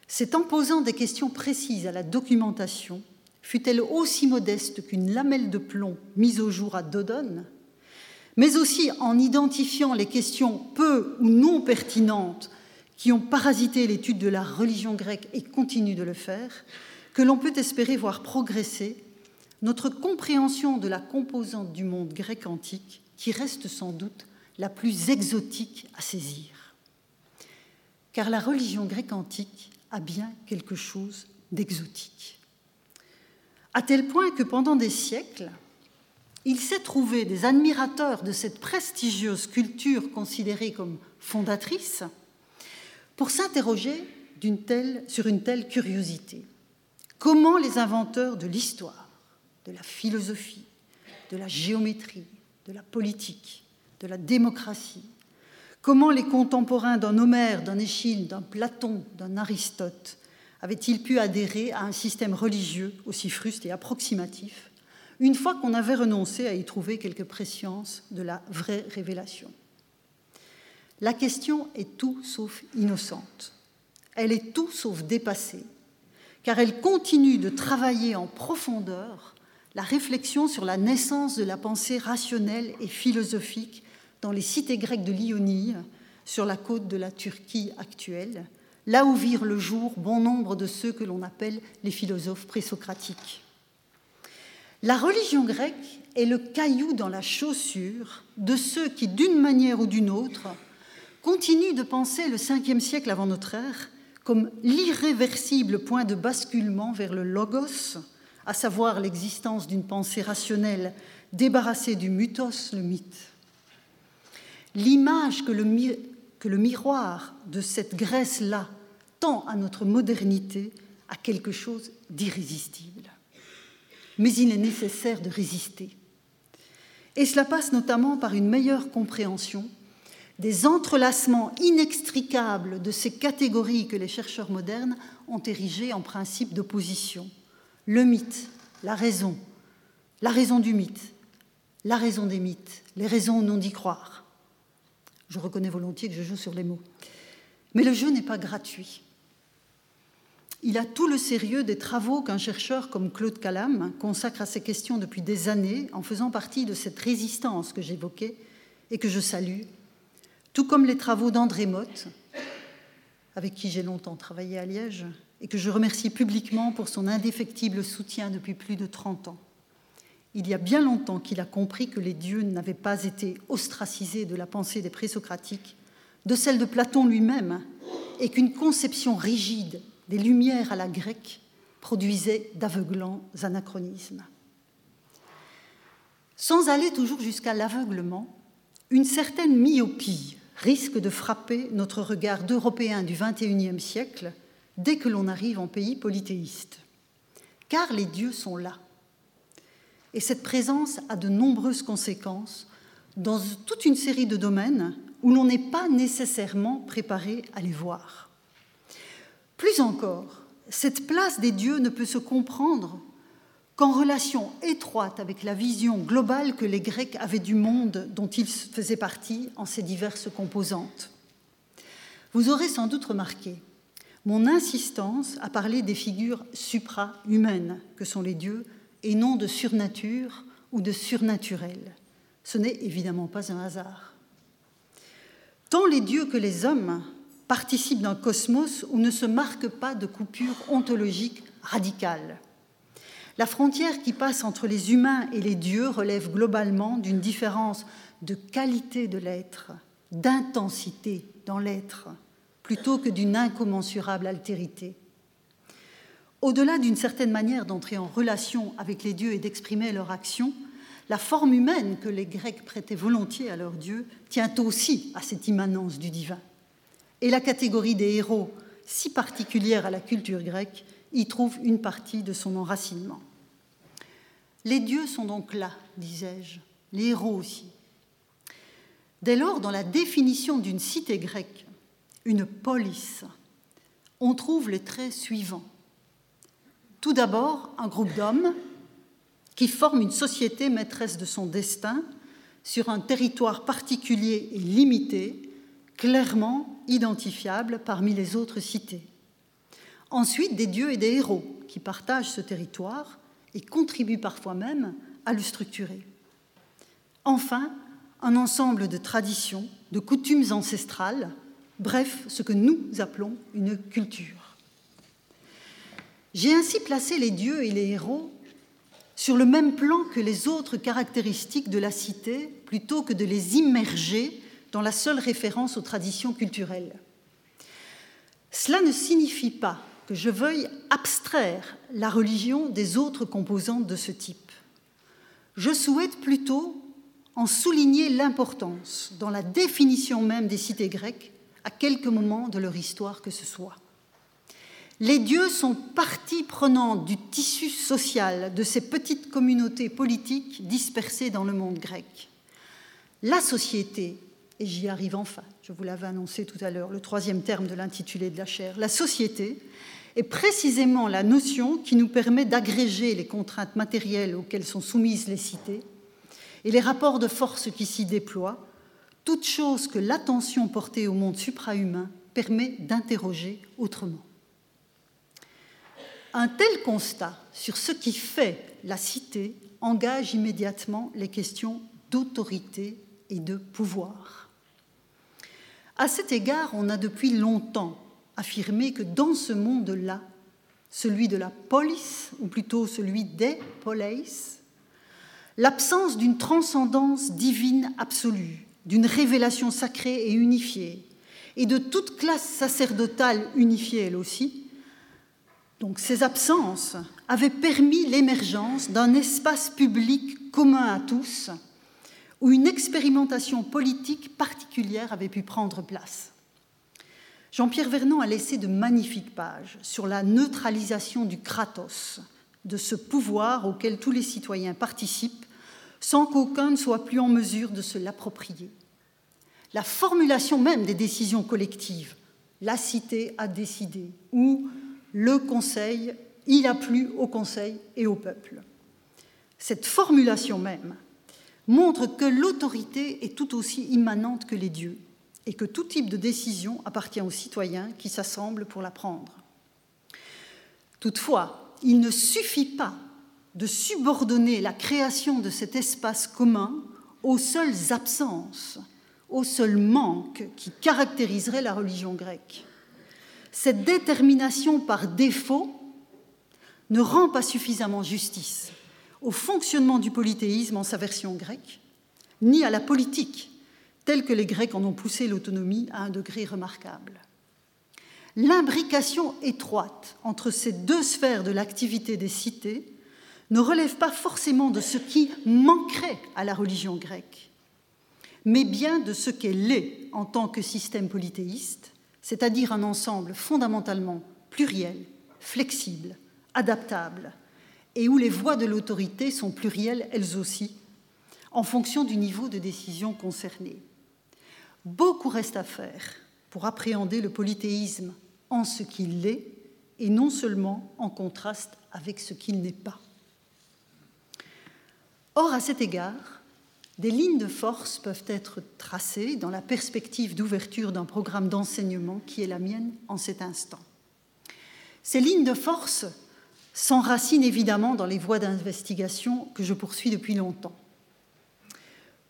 C'est en posant des questions précises à la documentation fut-elle aussi modeste qu'une lamelle de plomb mise au jour à Dodone, mais aussi en identifiant les questions peu ou non pertinentes qui ont parasité l'étude de la religion grecque et continuent de le faire, que l'on peut espérer voir progresser notre compréhension de la composante du monde grec antique qui reste sans doute la plus exotique à saisir. Car la religion grecque antique a bien quelque chose d'exotique à tel point que pendant des siècles, il s'est trouvé des admirateurs de cette prestigieuse culture considérée comme fondatrice pour s'interroger sur une telle curiosité. Comment les inventeurs de l'histoire, de la philosophie, de la géométrie, de la politique, de la démocratie, comment les contemporains d'un Homère, d'un Échille, d'un Platon, d'un Aristote avait-il pu adhérer à un système religieux aussi fruste et approximatif, une fois qu'on avait renoncé à y trouver quelque préscience de la vraie révélation? La question est tout sauf innocente. Elle est tout sauf dépassée, car elle continue de travailler en profondeur la réflexion sur la naissance de la pensée rationnelle et philosophique dans les cités grecques de l'Ionie, sur la côte de la Turquie actuelle, là où virent le jour bon nombre de ceux que l'on appelle les philosophes présocratiques. La religion grecque est le caillou dans la chaussure de ceux qui, d'une manière ou d'une autre, continuent de penser le 5 siècle avant notre ère comme l'irréversible point de basculement vers le logos, à savoir l'existence d'une pensée rationnelle débarrassée du mythos, le mythe. L'image que le, miroir de cette Grèce-là tend à notre modernité à quelque chose d'irrésistible. Mais il est nécessaire de résister. Et cela passe notamment par une meilleure compréhension des entrelacements inextricables de ces catégories que les chercheurs modernes ont érigées en principe d'opposition. Le mythe, la raison, la raison du mythe, la raison des mythes, les raisons non d'y croire. Je reconnais volontiers que je joue sur les mots. Mais le jeu n'est pas gratuit. Il a tout le sérieux des travaux qu'un chercheur comme Claude Calam consacre à ces questions depuis des années en faisant partie de cette résistance que j'évoquais et que je salue, tout comme les travaux d'André Motte, avec qui j'ai longtemps travaillé à Liège et que je remercie publiquement pour son indéfectible soutien depuis plus de 30 ans. Il y a bien longtemps qu'il a compris que les dieux n'avaient pas été ostracisés de la pensée des présocratiques, de celle de Platon lui-même, et qu'une conception rigide des lumières à la grecque produisait d'aveuglants anachronismes. Sans aller toujours jusqu'à l'aveuglement, une certaine myopie risque de frapper notre regard d'Européens du XXIe siècle dès que l'on arrive en pays polythéiste. Car les dieux sont là. Et cette présence a de nombreuses conséquences dans toute une série de domaines où l'on n'est pas nécessairement préparé à les voir. Plus encore, cette place des dieux ne peut se comprendre qu'en relation étroite avec la vision globale que les Grecs avaient du monde dont ils faisaient partie en ses diverses composantes. Vous aurez sans doute remarqué mon insistance à parler des figures supra-humaines que sont les dieux et non de surnature ou de surnaturel. Ce n'est évidemment pas un hasard. Tant les dieux que les hommes participent d'un cosmos où ne se marque pas de coupure ontologique radicale. La frontière qui passe entre les humains et les dieux relève globalement d'une différence de qualité de l'être, d'intensité dans l'être, plutôt que d'une incommensurable altérité. Au-delà d'une certaine manière d'entrer en relation avec les dieux et d'exprimer leur action, la forme humaine que les Grecs prêtaient volontiers à leurs dieux tient aussi à cette immanence du divin. Et la catégorie des héros, si particulière à la culture grecque, y trouve une partie de son enracinement. Les dieux sont donc là, disais-je, les héros aussi. Dès lors, dans la définition d'une cité grecque, une police, on trouve les traits suivants. Tout d'abord, un groupe d'hommes qui forment une société maîtresse de son destin sur un territoire particulier et limité, clairement identifiable parmi les autres cités. Ensuite, des dieux et des héros qui partagent ce territoire et contribuent parfois même à le structurer. Enfin, un ensemble de traditions, de coutumes ancestrales, bref, ce que nous appelons une culture. J'ai ainsi placé les dieux et les héros sur le même plan que les autres caractéristiques de la cité, plutôt que de les immerger dans la seule référence aux traditions culturelles. Cela ne signifie pas que je veuille abstraire la religion des autres composantes de ce type. Je souhaite plutôt en souligner l'importance dans la définition même des cités grecques à quelques moments de leur histoire que ce soit. Les dieux sont partie prenante du tissu social de ces petites communautés politiques dispersées dans le monde grec. La société et j'y arrive enfin, je vous l'avais annoncé tout à l'heure, le troisième terme de l'intitulé de la chaire, la société est précisément la notion qui nous permet d'agréger les contraintes matérielles auxquelles sont soumises les cités et les rapports de force qui s'y déploient, toute chose que l'attention portée au monde suprahumain permet d'interroger autrement. Un tel constat sur ce qui fait la cité engage immédiatement les questions d'autorité et de pouvoir. À cet égard, on a depuis longtemps affirmé que dans ce monde-là, celui de la police, ou plutôt celui des police, l'absence d'une transcendance divine absolue, d'une révélation sacrée et unifiée, et de toute classe sacerdotale unifiée elle aussi, donc ces absences avaient permis l'émergence d'un espace public commun à tous, où une expérimentation politique particulière avait pu prendre place. Jean-Pierre Vernon a laissé de magnifiques pages sur la neutralisation du kratos, de ce pouvoir auquel tous les citoyens participent, sans qu'aucun ne soit plus en mesure de se l'approprier. La formulation même des décisions collectives, la cité a décidé, ou le Conseil, il a plu au Conseil et au peuple. Cette formulation même montre que l'autorité est tout aussi immanente que les dieux et que tout type de décision appartient aux citoyens qui s'assemblent pour la prendre. Toutefois, il ne suffit pas de subordonner la création de cet espace commun aux seules absences, aux seuls manques qui caractériseraient la religion grecque. Cette détermination par défaut ne rend pas suffisamment justice au fonctionnement du polythéisme en sa version grecque, ni à la politique, telle que les Grecs en ont poussé l'autonomie à un degré remarquable. L'imbrication étroite entre ces deux sphères de l'activité des cités ne relève pas forcément de ce qui manquerait à la religion grecque, mais bien de ce qu'elle est en tant que système polythéiste, c'est-à-dire un ensemble fondamentalement pluriel, flexible, adaptable, et où les voies de l'autorité sont plurielles elles aussi, en fonction du niveau de décision concerné. Beaucoup reste à faire pour appréhender le polythéisme en ce qu'il est et non seulement en contraste avec ce qu'il n'est pas. Or, à cet égard, des lignes de force peuvent être tracées dans la perspective d'ouverture d'un programme d'enseignement qui est la mienne en cet instant. Ces lignes de force s'enracinent évidemment dans les voies d'investigation que je poursuis depuis longtemps.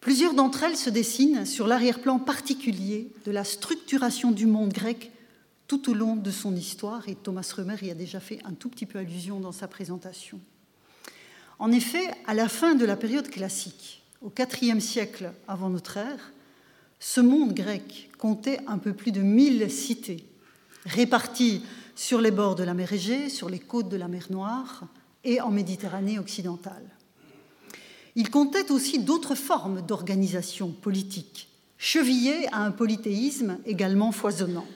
Plusieurs d'entre elles se dessinent sur l'arrière-plan particulier de la structuration du monde grec tout au long de son histoire, et Thomas Römer y a déjà fait un tout petit peu allusion dans sa présentation. En effet, à la fin de la période classique, au IVe siècle avant notre ère, ce monde grec comptait un peu plus de 1000 cités, réparties sur les bords de la mer Égée, sur les côtes de la mer Noire et en Méditerranée occidentale. Il comptait aussi d'autres formes d'organisation politique, chevillées à un polythéisme également foisonnant.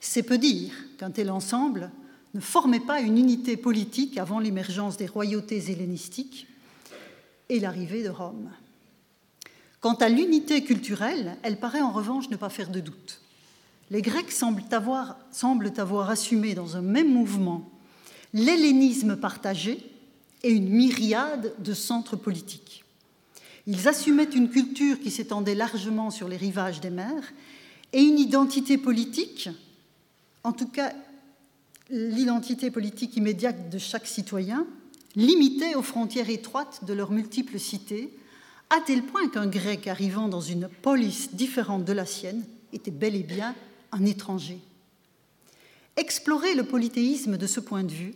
C'est peu dire qu'un tel ensemble ne formait pas une unité politique avant l'émergence des royautés hellénistiques et l'arrivée de Rome. Quant à l'unité culturelle, elle paraît en revanche ne pas faire de doute. Les Grecs semblent avoir, semblent avoir assumé dans un même mouvement l'hellénisme partagé et une myriade de centres politiques. Ils assumaient une culture qui s'étendait largement sur les rivages des mers et une identité politique, en tout cas l'identité politique immédiate de chaque citoyen, limitée aux frontières étroites de leurs multiples cités, à tel point qu'un grec arrivant dans une police différente de la sienne était bel et bien un étranger. Explorer le polythéisme de ce point de vue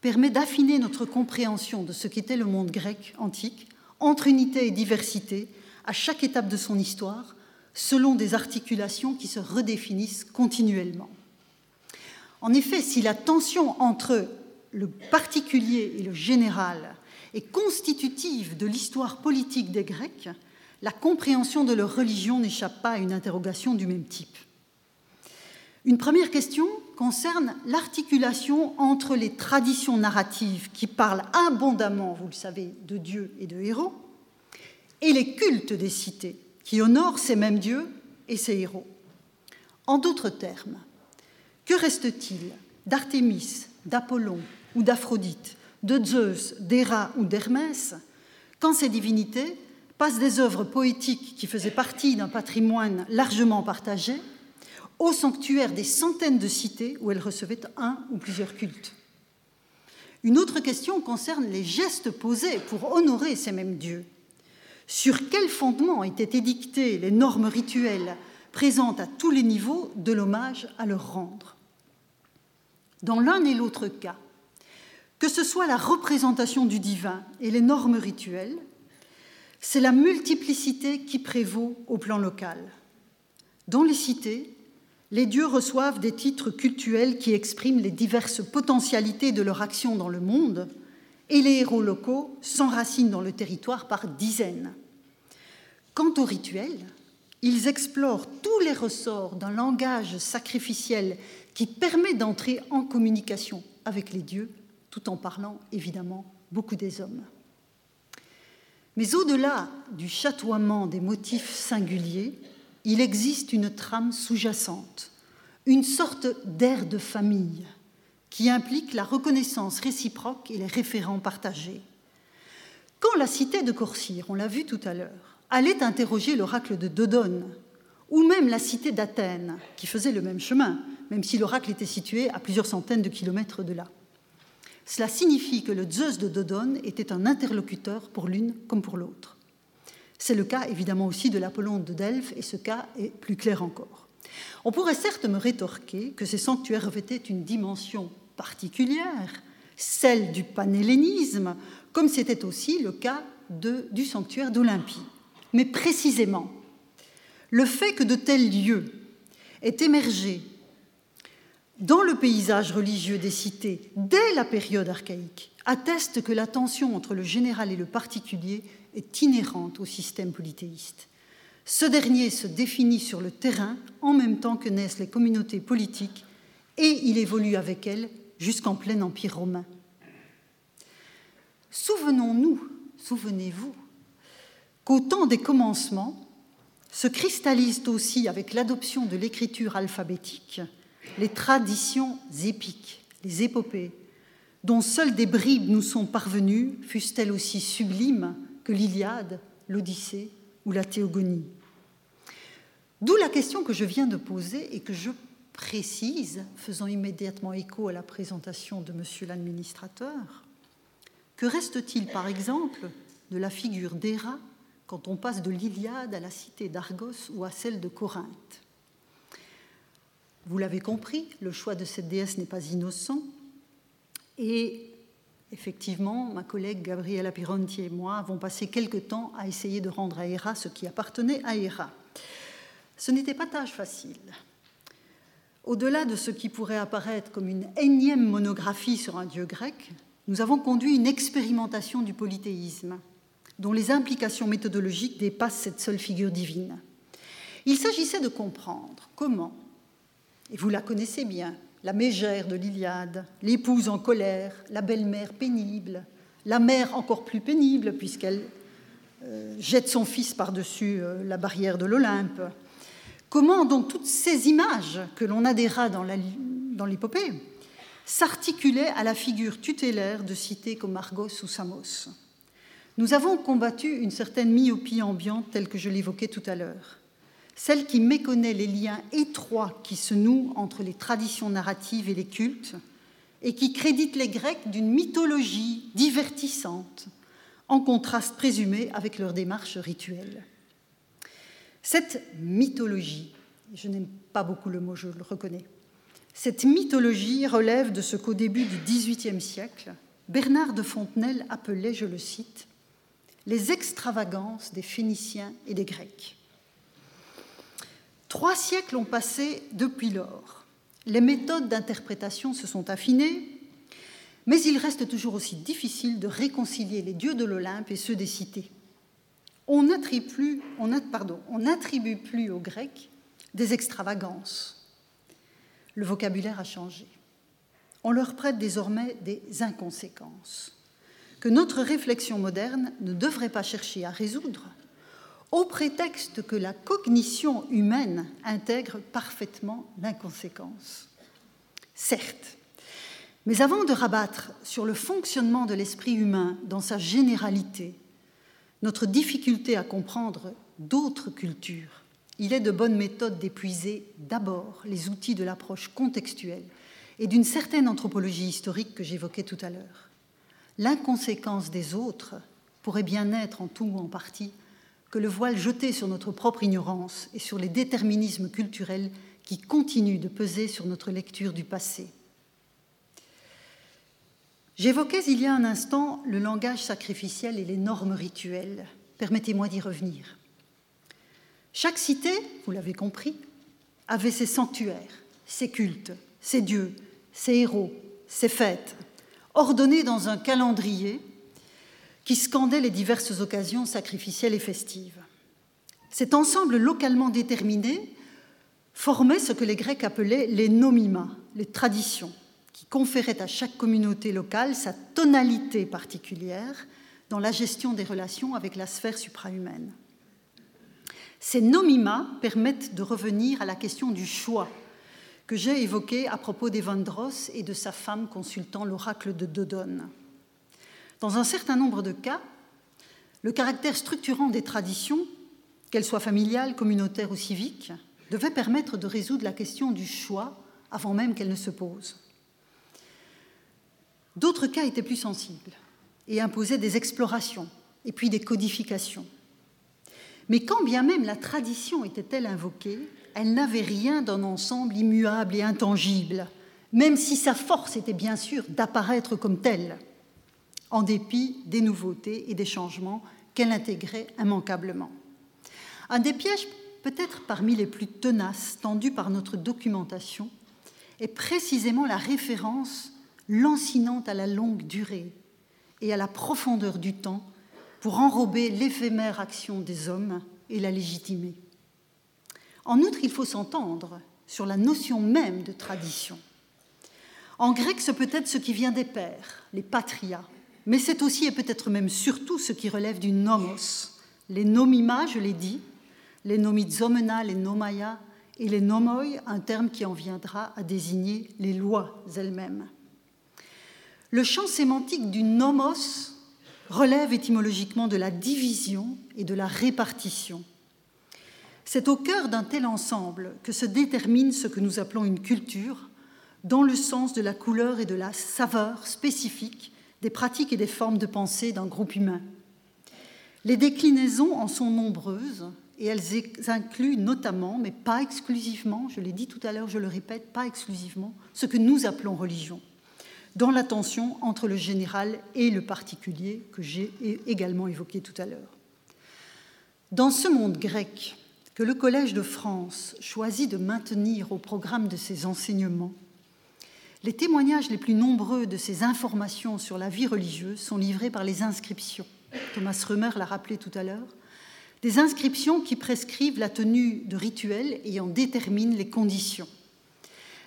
permet d'affiner notre compréhension de ce qu'était le monde grec antique, entre unité et diversité, à chaque étape de son histoire, selon des articulations qui se redéfinissent continuellement. En effet, si la tension entre le particulier et le général est constitutive de l'histoire politique des Grecs, la compréhension de leur religion n'échappe pas à une interrogation du même type. Une première question concerne l'articulation entre les traditions narratives qui parlent abondamment, vous le savez, de dieux et de héros, et les cultes des cités qui honorent ces mêmes dieux et ces héros. En d'autres termes, que reste-t-il d'Artémis, d'Apollon ou d'Aphrodite, de Zeus, d'Héra ou d'Hermès quand ces divinités passent des œuvres poétiques qui faisaient partie d'un patrimoine largement partagé au sanctuaire des centaines de cités où elles recevaient un ou plusieurs cultes Une autre question concerne les gestes posés pour honorer ces mêmes dieux. Sur quel fondement étaient édictées les normes rituelles présentes à tous les niveaux de l'hommage à leur rendre? Dans l'un et l'autre cas, que ce soit la représentation du divin et les normes rituelles, c'est la multiplicité qui prévaut au plan local. Dans les cités, les dieux reçoivent des titres cultuels qui expriment les diverses potentialités de leur action dans le monde, et les héros locaux s'enracinent dans le territoire par dizaines. Quant aux rituels, ils explorent tous les ressorts d'un langage sacrificiel qui permet d'entrer en communication avec les dieux, tout en parlant évidemment beaucoup des hommes. Mais au-delà du chatoiement des motifs singuliers, il existe une trame sous-jacente, une sorte d'air de famille qui implique la reconnaissance réciproque et les référents partagés. Quand la cité de Corcyre, on l'a vu tout à l'heure, allait interroger l'oracle de Dodone ou même la cité d'Athènes, qui faisait le même chemin, même si l'oracle était situé à plusieurs centaines de kilomètres de là. Cela signifie que le Zeus de Dodone était un interlocuteur pour l'une comme pour l'autre. C'est le cas évidemment aussi de l'Apollon de Delphes, et ce cas est plus clair encore. On pourrait certes me rétorquer que ces sanctuaires revêtaient une dimension particulière, celle du panhellénisme, comme c'était aussi le cas du sanctuaire d'Olympie. Mais précisément, le fait que de tels lieux aient émergé dans le paysage religieux des cités dès la période archaïque atteste que la tension entre le général et le particulier est inhérente au système polythéiste. Ce dernier se définit sur le terrain en même temps que naissent les communautés politiques et il évolue avec elles jusqu'en plein empire romain. Souvenons-nous, souvenez-vous, qu'au temps des commencements se cristallisent aussi avec l'adoption de l'écriture alphabétique les traditions épiques, les épopées, dont seules des bribes nous sont parvenues, fussent-elles aussi sublimes que l'Iliade, l'Odyssée ou la Théogonie. D'où la question que je viens de poser et que je précise, faisant immédiatement écho à la présentation de Monsieur l'administrateur. Que reste-t-il, par exemple, de la figure d'Héra quand on passe de l'Iliade à la cité d'Argos ou à celle de Corinthe? Vous l'avez compris, le choix de cette déesse n'est pas innocent. Et effectivement, ma collègue Gabriela Pironti et moi avons passé quelque temps à essayer de rendre à Héra ce qui appartenait à Héra. Ce n'était pas tâche facile. Au-delà de ce qui pourrait apparaître comme une énième monographie sur un dieu grec, nous avons conduit une expérimentation du polythéisme, dont les implications méthodologiques dépassent cette seule figure divine. Il s'agissait de comprendre comment, et vous la connaissez bien, la mégère de l'Iliade, l'épouse en colère, la belle-mère pénible, la mère encore plus pénible puisqu'elle euh, jette son fils par-dessus euh, la barrière de l'Olympe. Comment donc toutes ces images que l'on adhéra dans l'épopée s'articulaient à la figure tutélaire de cités comme Argos ou Samos? Nous avons combattu une certaine myopie ambiante telle que je l'évoquais tout à l'heure celle qui méconnaît les liens étroits qui se nouent entre les traditions narratives et les cultes, et qui crédite les Grecs d'une mythologie divertissante, en contraste présumé avec leur démarche rituelle. Cette mythologie, je n'aime pas beaucoup le mot, je le reconnais, cette mythologie relève de ce qu'au début du XVIIIe siècle, Bernard de Fontenelle appelait, je le cite, les extravagances des Phéniciens et des Grecs. Trois siècles ont passé depuis lors. Les méthodes d'interprétation se sont affinées, mais il reste toujours aussi difficile de réconcilier les dieux de l'Olympe et ceux des cités. On n'attribue plus, plus aux Grecs des extravagances. Le vocabulaire a changé. On leur prête désormais des inconséquences que notre réflexion moderne ne devrait pas chercher à résoudre, au prétexte que la cognition humaine intègre parfaitement l'inconséquence. Certes, mais avant de rabattre sur le fonctionnement de l'esprit humain dans sa généralité, notre difficulté à comprendre d'autres cultures, il est de bonne méthode d'épuiser d'abord les outils de l'approche contextuelle et d'une certaine anthropologie historique que j'évoquais tout à l'heure. L'inconséquence des autres pourrait bien être en tout ou en partie que le voile jeté sur notre propre ignorance et sur les déterminismes culturels qui continuent de peser sur notre lecture du passé. J'évoquais il y a un instant le langage sacrificiel et les normes rituelles. Permettez-moi d'y revenir. Chaque cité, vous l'avez compris, avait ses sanctuaires, ses cultes, ses dieux, ses héros, ses fêtes, ordonnés dans un calendrier qui scandait les diverses occasions sacrificielles et festives. Cet ensemble localement déterminé formait ce que les Grecs appelaient les nomima, les traditions, qui conféraient à chaque communauté locale sa tonalité particulière dans la gestion des relations avec la sphère suprahumaine. Ces nomima permettent de revenir à la question du choix que j'ai évoqué à propos d'Evandros et de sa femme consultant l'oracle de Dodone. Dans un certain nombre de cas, le caractère structurant des traditions qu'elle soit familiale, communautaire ou civique, devait permettre de résoudre la question du choix avant même qu'elle ne se pose. D'autres cas étaient plus sensibles et imposaient des explorations et puis des codifications. Mais quand bien même la tradition était-elle invoquée, elle n'avait rien d'un ensemble immuable et intangible, même si sa force était bien sûr d'apparaître comme telle, en dépit des nouveautés et des changements qu'elle intégrait immanquablement. Un des pièges peut-être parmi les plus tenaces tendus par notre documentation est précisément la référence lancinante à la longue durée et à la profondeur du temps pour enrober l'éphémère action des hommes et la légitimer. En outre, il faut s'entendre sur la notion même de tradition. En grec, c'est peut-être ce qui vient des pères, les patria, mais c'est aussi et peut-être même surtout ce qui relève du nomos. Les nomima, je l'ai dit, les nomizomena, les nomaya et les nomoi, un terme qui en viendra à désigner les lois elles-mêmes. Le champ sémantique du nomos relève étymologiquement de la division et de la répartition. C'est au cœur d'un tel ensemble que se détermine ce que nous appelons une culture, dans le sens de la couleur et de la saveur spécifique des pratiques et des formes de pensée d'un groupe humain. Les déclinaisons en sont nombreuses et elles incluent notamment, mais pas exclusivement, je l'ai dit tout à l'heure, je le répète, pas exclusivement, ce que nous appelons religion dans la tension entre le général et le particulier que j'ai également évoqué tout à l'heure. Dans ce monde grec que le Collège de France choisit de maintenir au programme de ses enseignements, les témoignages les plus nombreux de ces informations sur la vie religieuse sont livrés par les inscriptions. Thomas Römer l'a rappelé tout à l'heure. Des inscriptions qui prescrivent la tenue de rituels et en déterminent les conditions.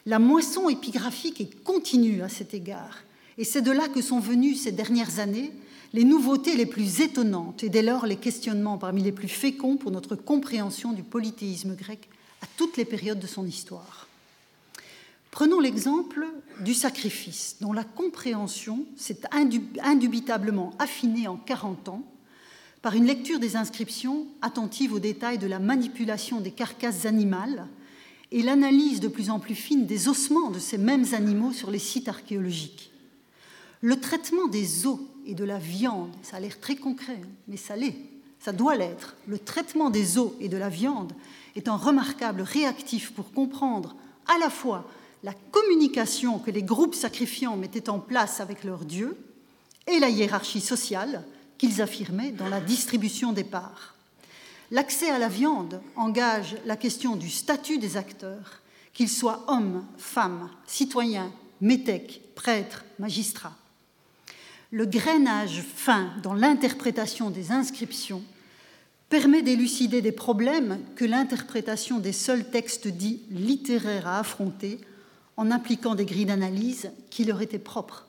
La moisson épigraphique est continue à cet égard, et c'est de là que sont venues ces dernières années les nouveautés les plus étonnantes et dès lors les questionnements parmi les plus féconds pour notre compréhension du polythéisme grec à toutes les périodes de son histoire. Prenons l'exemple du sacrifice, dont la compréhension s'est indubitablement affinée en 40 ans par une lecture des inscriptions attentive aux détails de la manipulation des carcasses animales et l'analyse de plus en plus fine des ossements de ces mêmes animaux sur les sites archéologiques. Le traitement des os et de la viande, ça a l'air très concret, hein, mais ça l'est, ça doit l'être. Le traitement des os et de la viande est un remarquable réactif pour comprendre à la fois la communication que les groupes sacrifiants mettaient en place avec leurs dieux et la hiérarchie sociale qu'ils affirmaient dans la distribution des parts. L'accès à la viande engage la question du statut des acteurs, qu'ils soient hommes, femmes, citoyens, métèques, prêtres, magistrats. Le grainage fin dans l'interprétation des inscriptions permet d'élucider des problèmes que l'interprétation des seuls textes dits littéraires a affrontés en impliquant des grilles d'analyse qui leur étaient propres,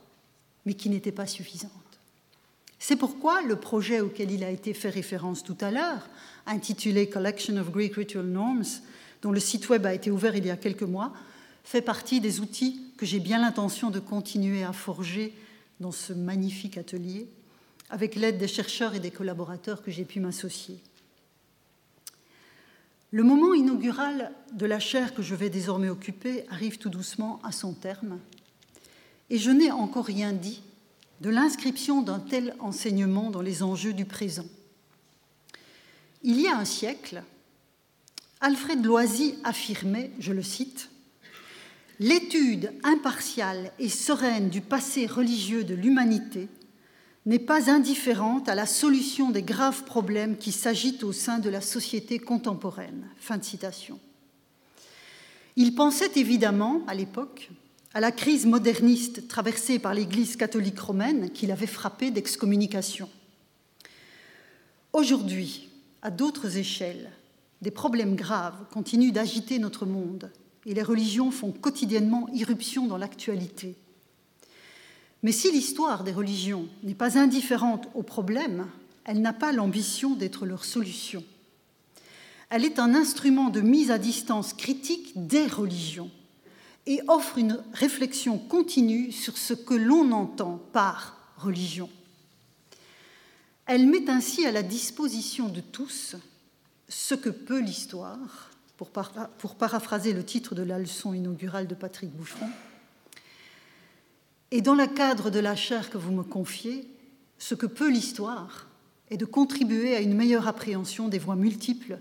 mais qui n'étaient pas suffisantes. C'est pourquoi le projet auquel il a été fait référence tout à l'heure, intitulé Collection of Greek Ritual Norms, dont le site web a été ouvert il y a quelques mois, fait partie des outils que j'ai bien l'intention de continuer à forger dans ce magnifique atelier, avec l'aide des chercheurs et des collaborateurs que j'ai pu m'associer. Le moment inaugural de la chaire que je vais désormais occuper arrive tout doucement à son terme, et je n'ai encore rien dit de l'inscription d'un tel enseignement dans les enjeux du présent. Il y a un siècle, Alfred Loisy affirmait, je le cite, L'étude impartiale et sereine du passé religieux de l'humanité n'est pas indifférente à la solution des graves problèmes qui s'agitent au sein de la société contemporaine. Fin de citation. Il pensait évidemment, à l'époque, à la crise moderniste traversée par l'Église catholique romaine qui l'avait frappé d'excommunication. Aujourd'hui, à d'autres échelles, des problèmes graves continuent d'agiter notre monde et les religions font quotidiennement irruption dans l'actualité. Mais si l'histoire des religions n'est pas indifférente aux problèmes, elle n'a pas l'ambition d'être leur solution. Elle est un instrument de mise à distance critique des religions et offre une réflexion continue sur ce que l'on entend par religion. Elle met ainsi à la disposition de tous Ce que peut l'histoire, pour, paraphraser le titre de la leçon inaugurale de Patrick Boucheron. Et dans le cadre de la chaire que vous me confiez, ce que peut l'histoire est de contribuer à une meilleure appréhension des voies multiples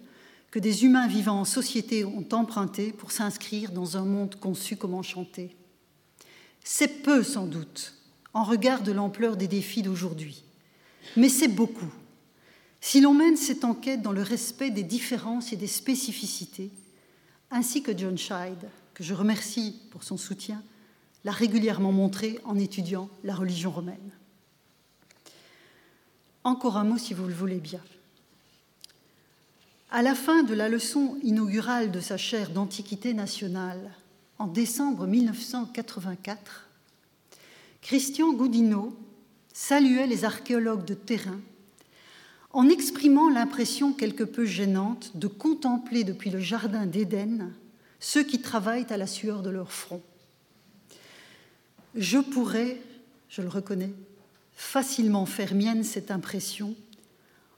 que des humains vivant en société ont empruntées pour s'inscrire dans un monde conçu comme enchanté. C'est peu sans doute en regard de l'ampleur des défis d'aujourd'hui, mais c'est beaucoup si l'on mène cette enquête dans le respect des différences et des spécificités, ainsi que John Scheid, que je remercie pour son soutien, l'a régulièrement montré en étudiant la religion romaine. Encore un mot si vous le voulez bien. À la fin de la leçon inaugurale de sa chaire d'Antiquité nationale, en décembre 1984, Christian Goudineau saluait les archéologues de terrain en exprimant l'impression quelque peu gênante de contempler depuis le Jardin d'Éden ceux qui travaillent à la sueur de leur front. Je pourrais, je le reconnais, facilement faire mienne cette impression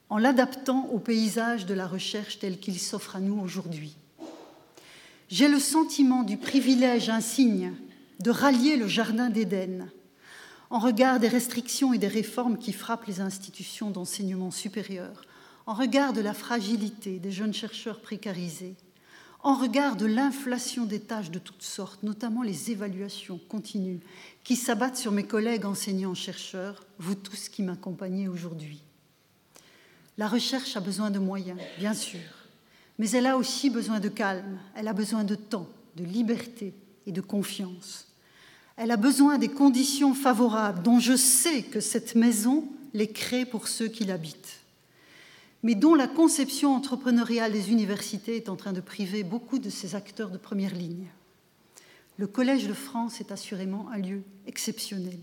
en l'adaptant au paysage de la recherche tel qu'il s'offre à nous aujourd'hui. J'ai le sentiment du privilège insigne de rallier le Jardin d'Éden en regard des restrictions et des réformes qui frappent les institutions d'enseignement supérieur, en regard de la fragilité des jeunes chercheurs précarisés, en regard de l'inflation des tâches de toutes sortes, notamment les évaluations continues qui s'abattent sur mes collègues enseignants-chercheurs, vous tous qui m'accompagnez aujourd'hui. La recherche a besoin de moyens, bien sûr, mais elle a aussi besoin de calme, elle a besoin de temps, de liberté et de confiance. Elle a besoin des conditions favorables dont je sais que cette maison les crée pour ceux qui l'habitent, mais dont la conception entrepreneuriale des universités est en train de priver beaucoup de ces acteurs de première ligne. Le Collège de France est assurément un lieu exceptionnel,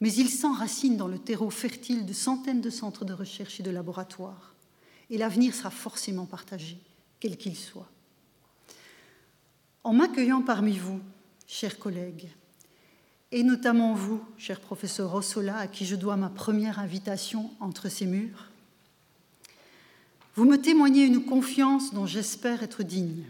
mais il s'enracine dans le terreau fertile de centaines de centres de recherche et de laboratoires, et l'avenir sera forcément partagé, quel qu'il soit. En m'accueillant parmi vous, chers collègues, et notamment vous, cher professeur Rossola, à qui je dois ma première invitation entre ces murs. Vous me témoignez une confiance dont j'espère être digne.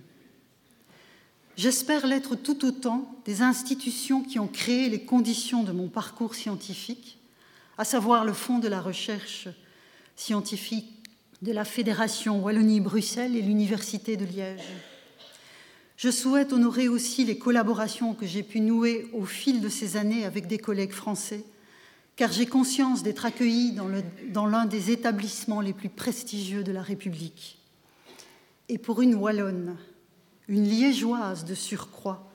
J'espère l'être tout autant des institutions qui ont créé les conditions de mon parcours scientifique, à savoir le Fonds de la recherche scientifique de la Fédération Wallonie-Bruxelles et l'Université de Liège. Je souhaite honorer aussi les collaborations que j'ai pu nouer au fil de ces années avec des collègues français, car j'ai conscience d'être accueilli dans l'un des établissements les plus prestigieux de la République. Et pour une Wallonne, une liégeoise de surcroît,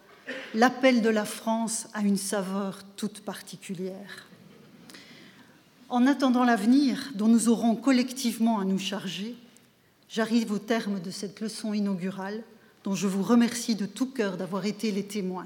l'appel de la France a une saveur toute particulière. En attendant l'avenir dont nous aurons collectivement à nous charger, j'arrive au terme de cette leçon inaugurale dont je vous remercie de tout cœur d'avoir été les témoins.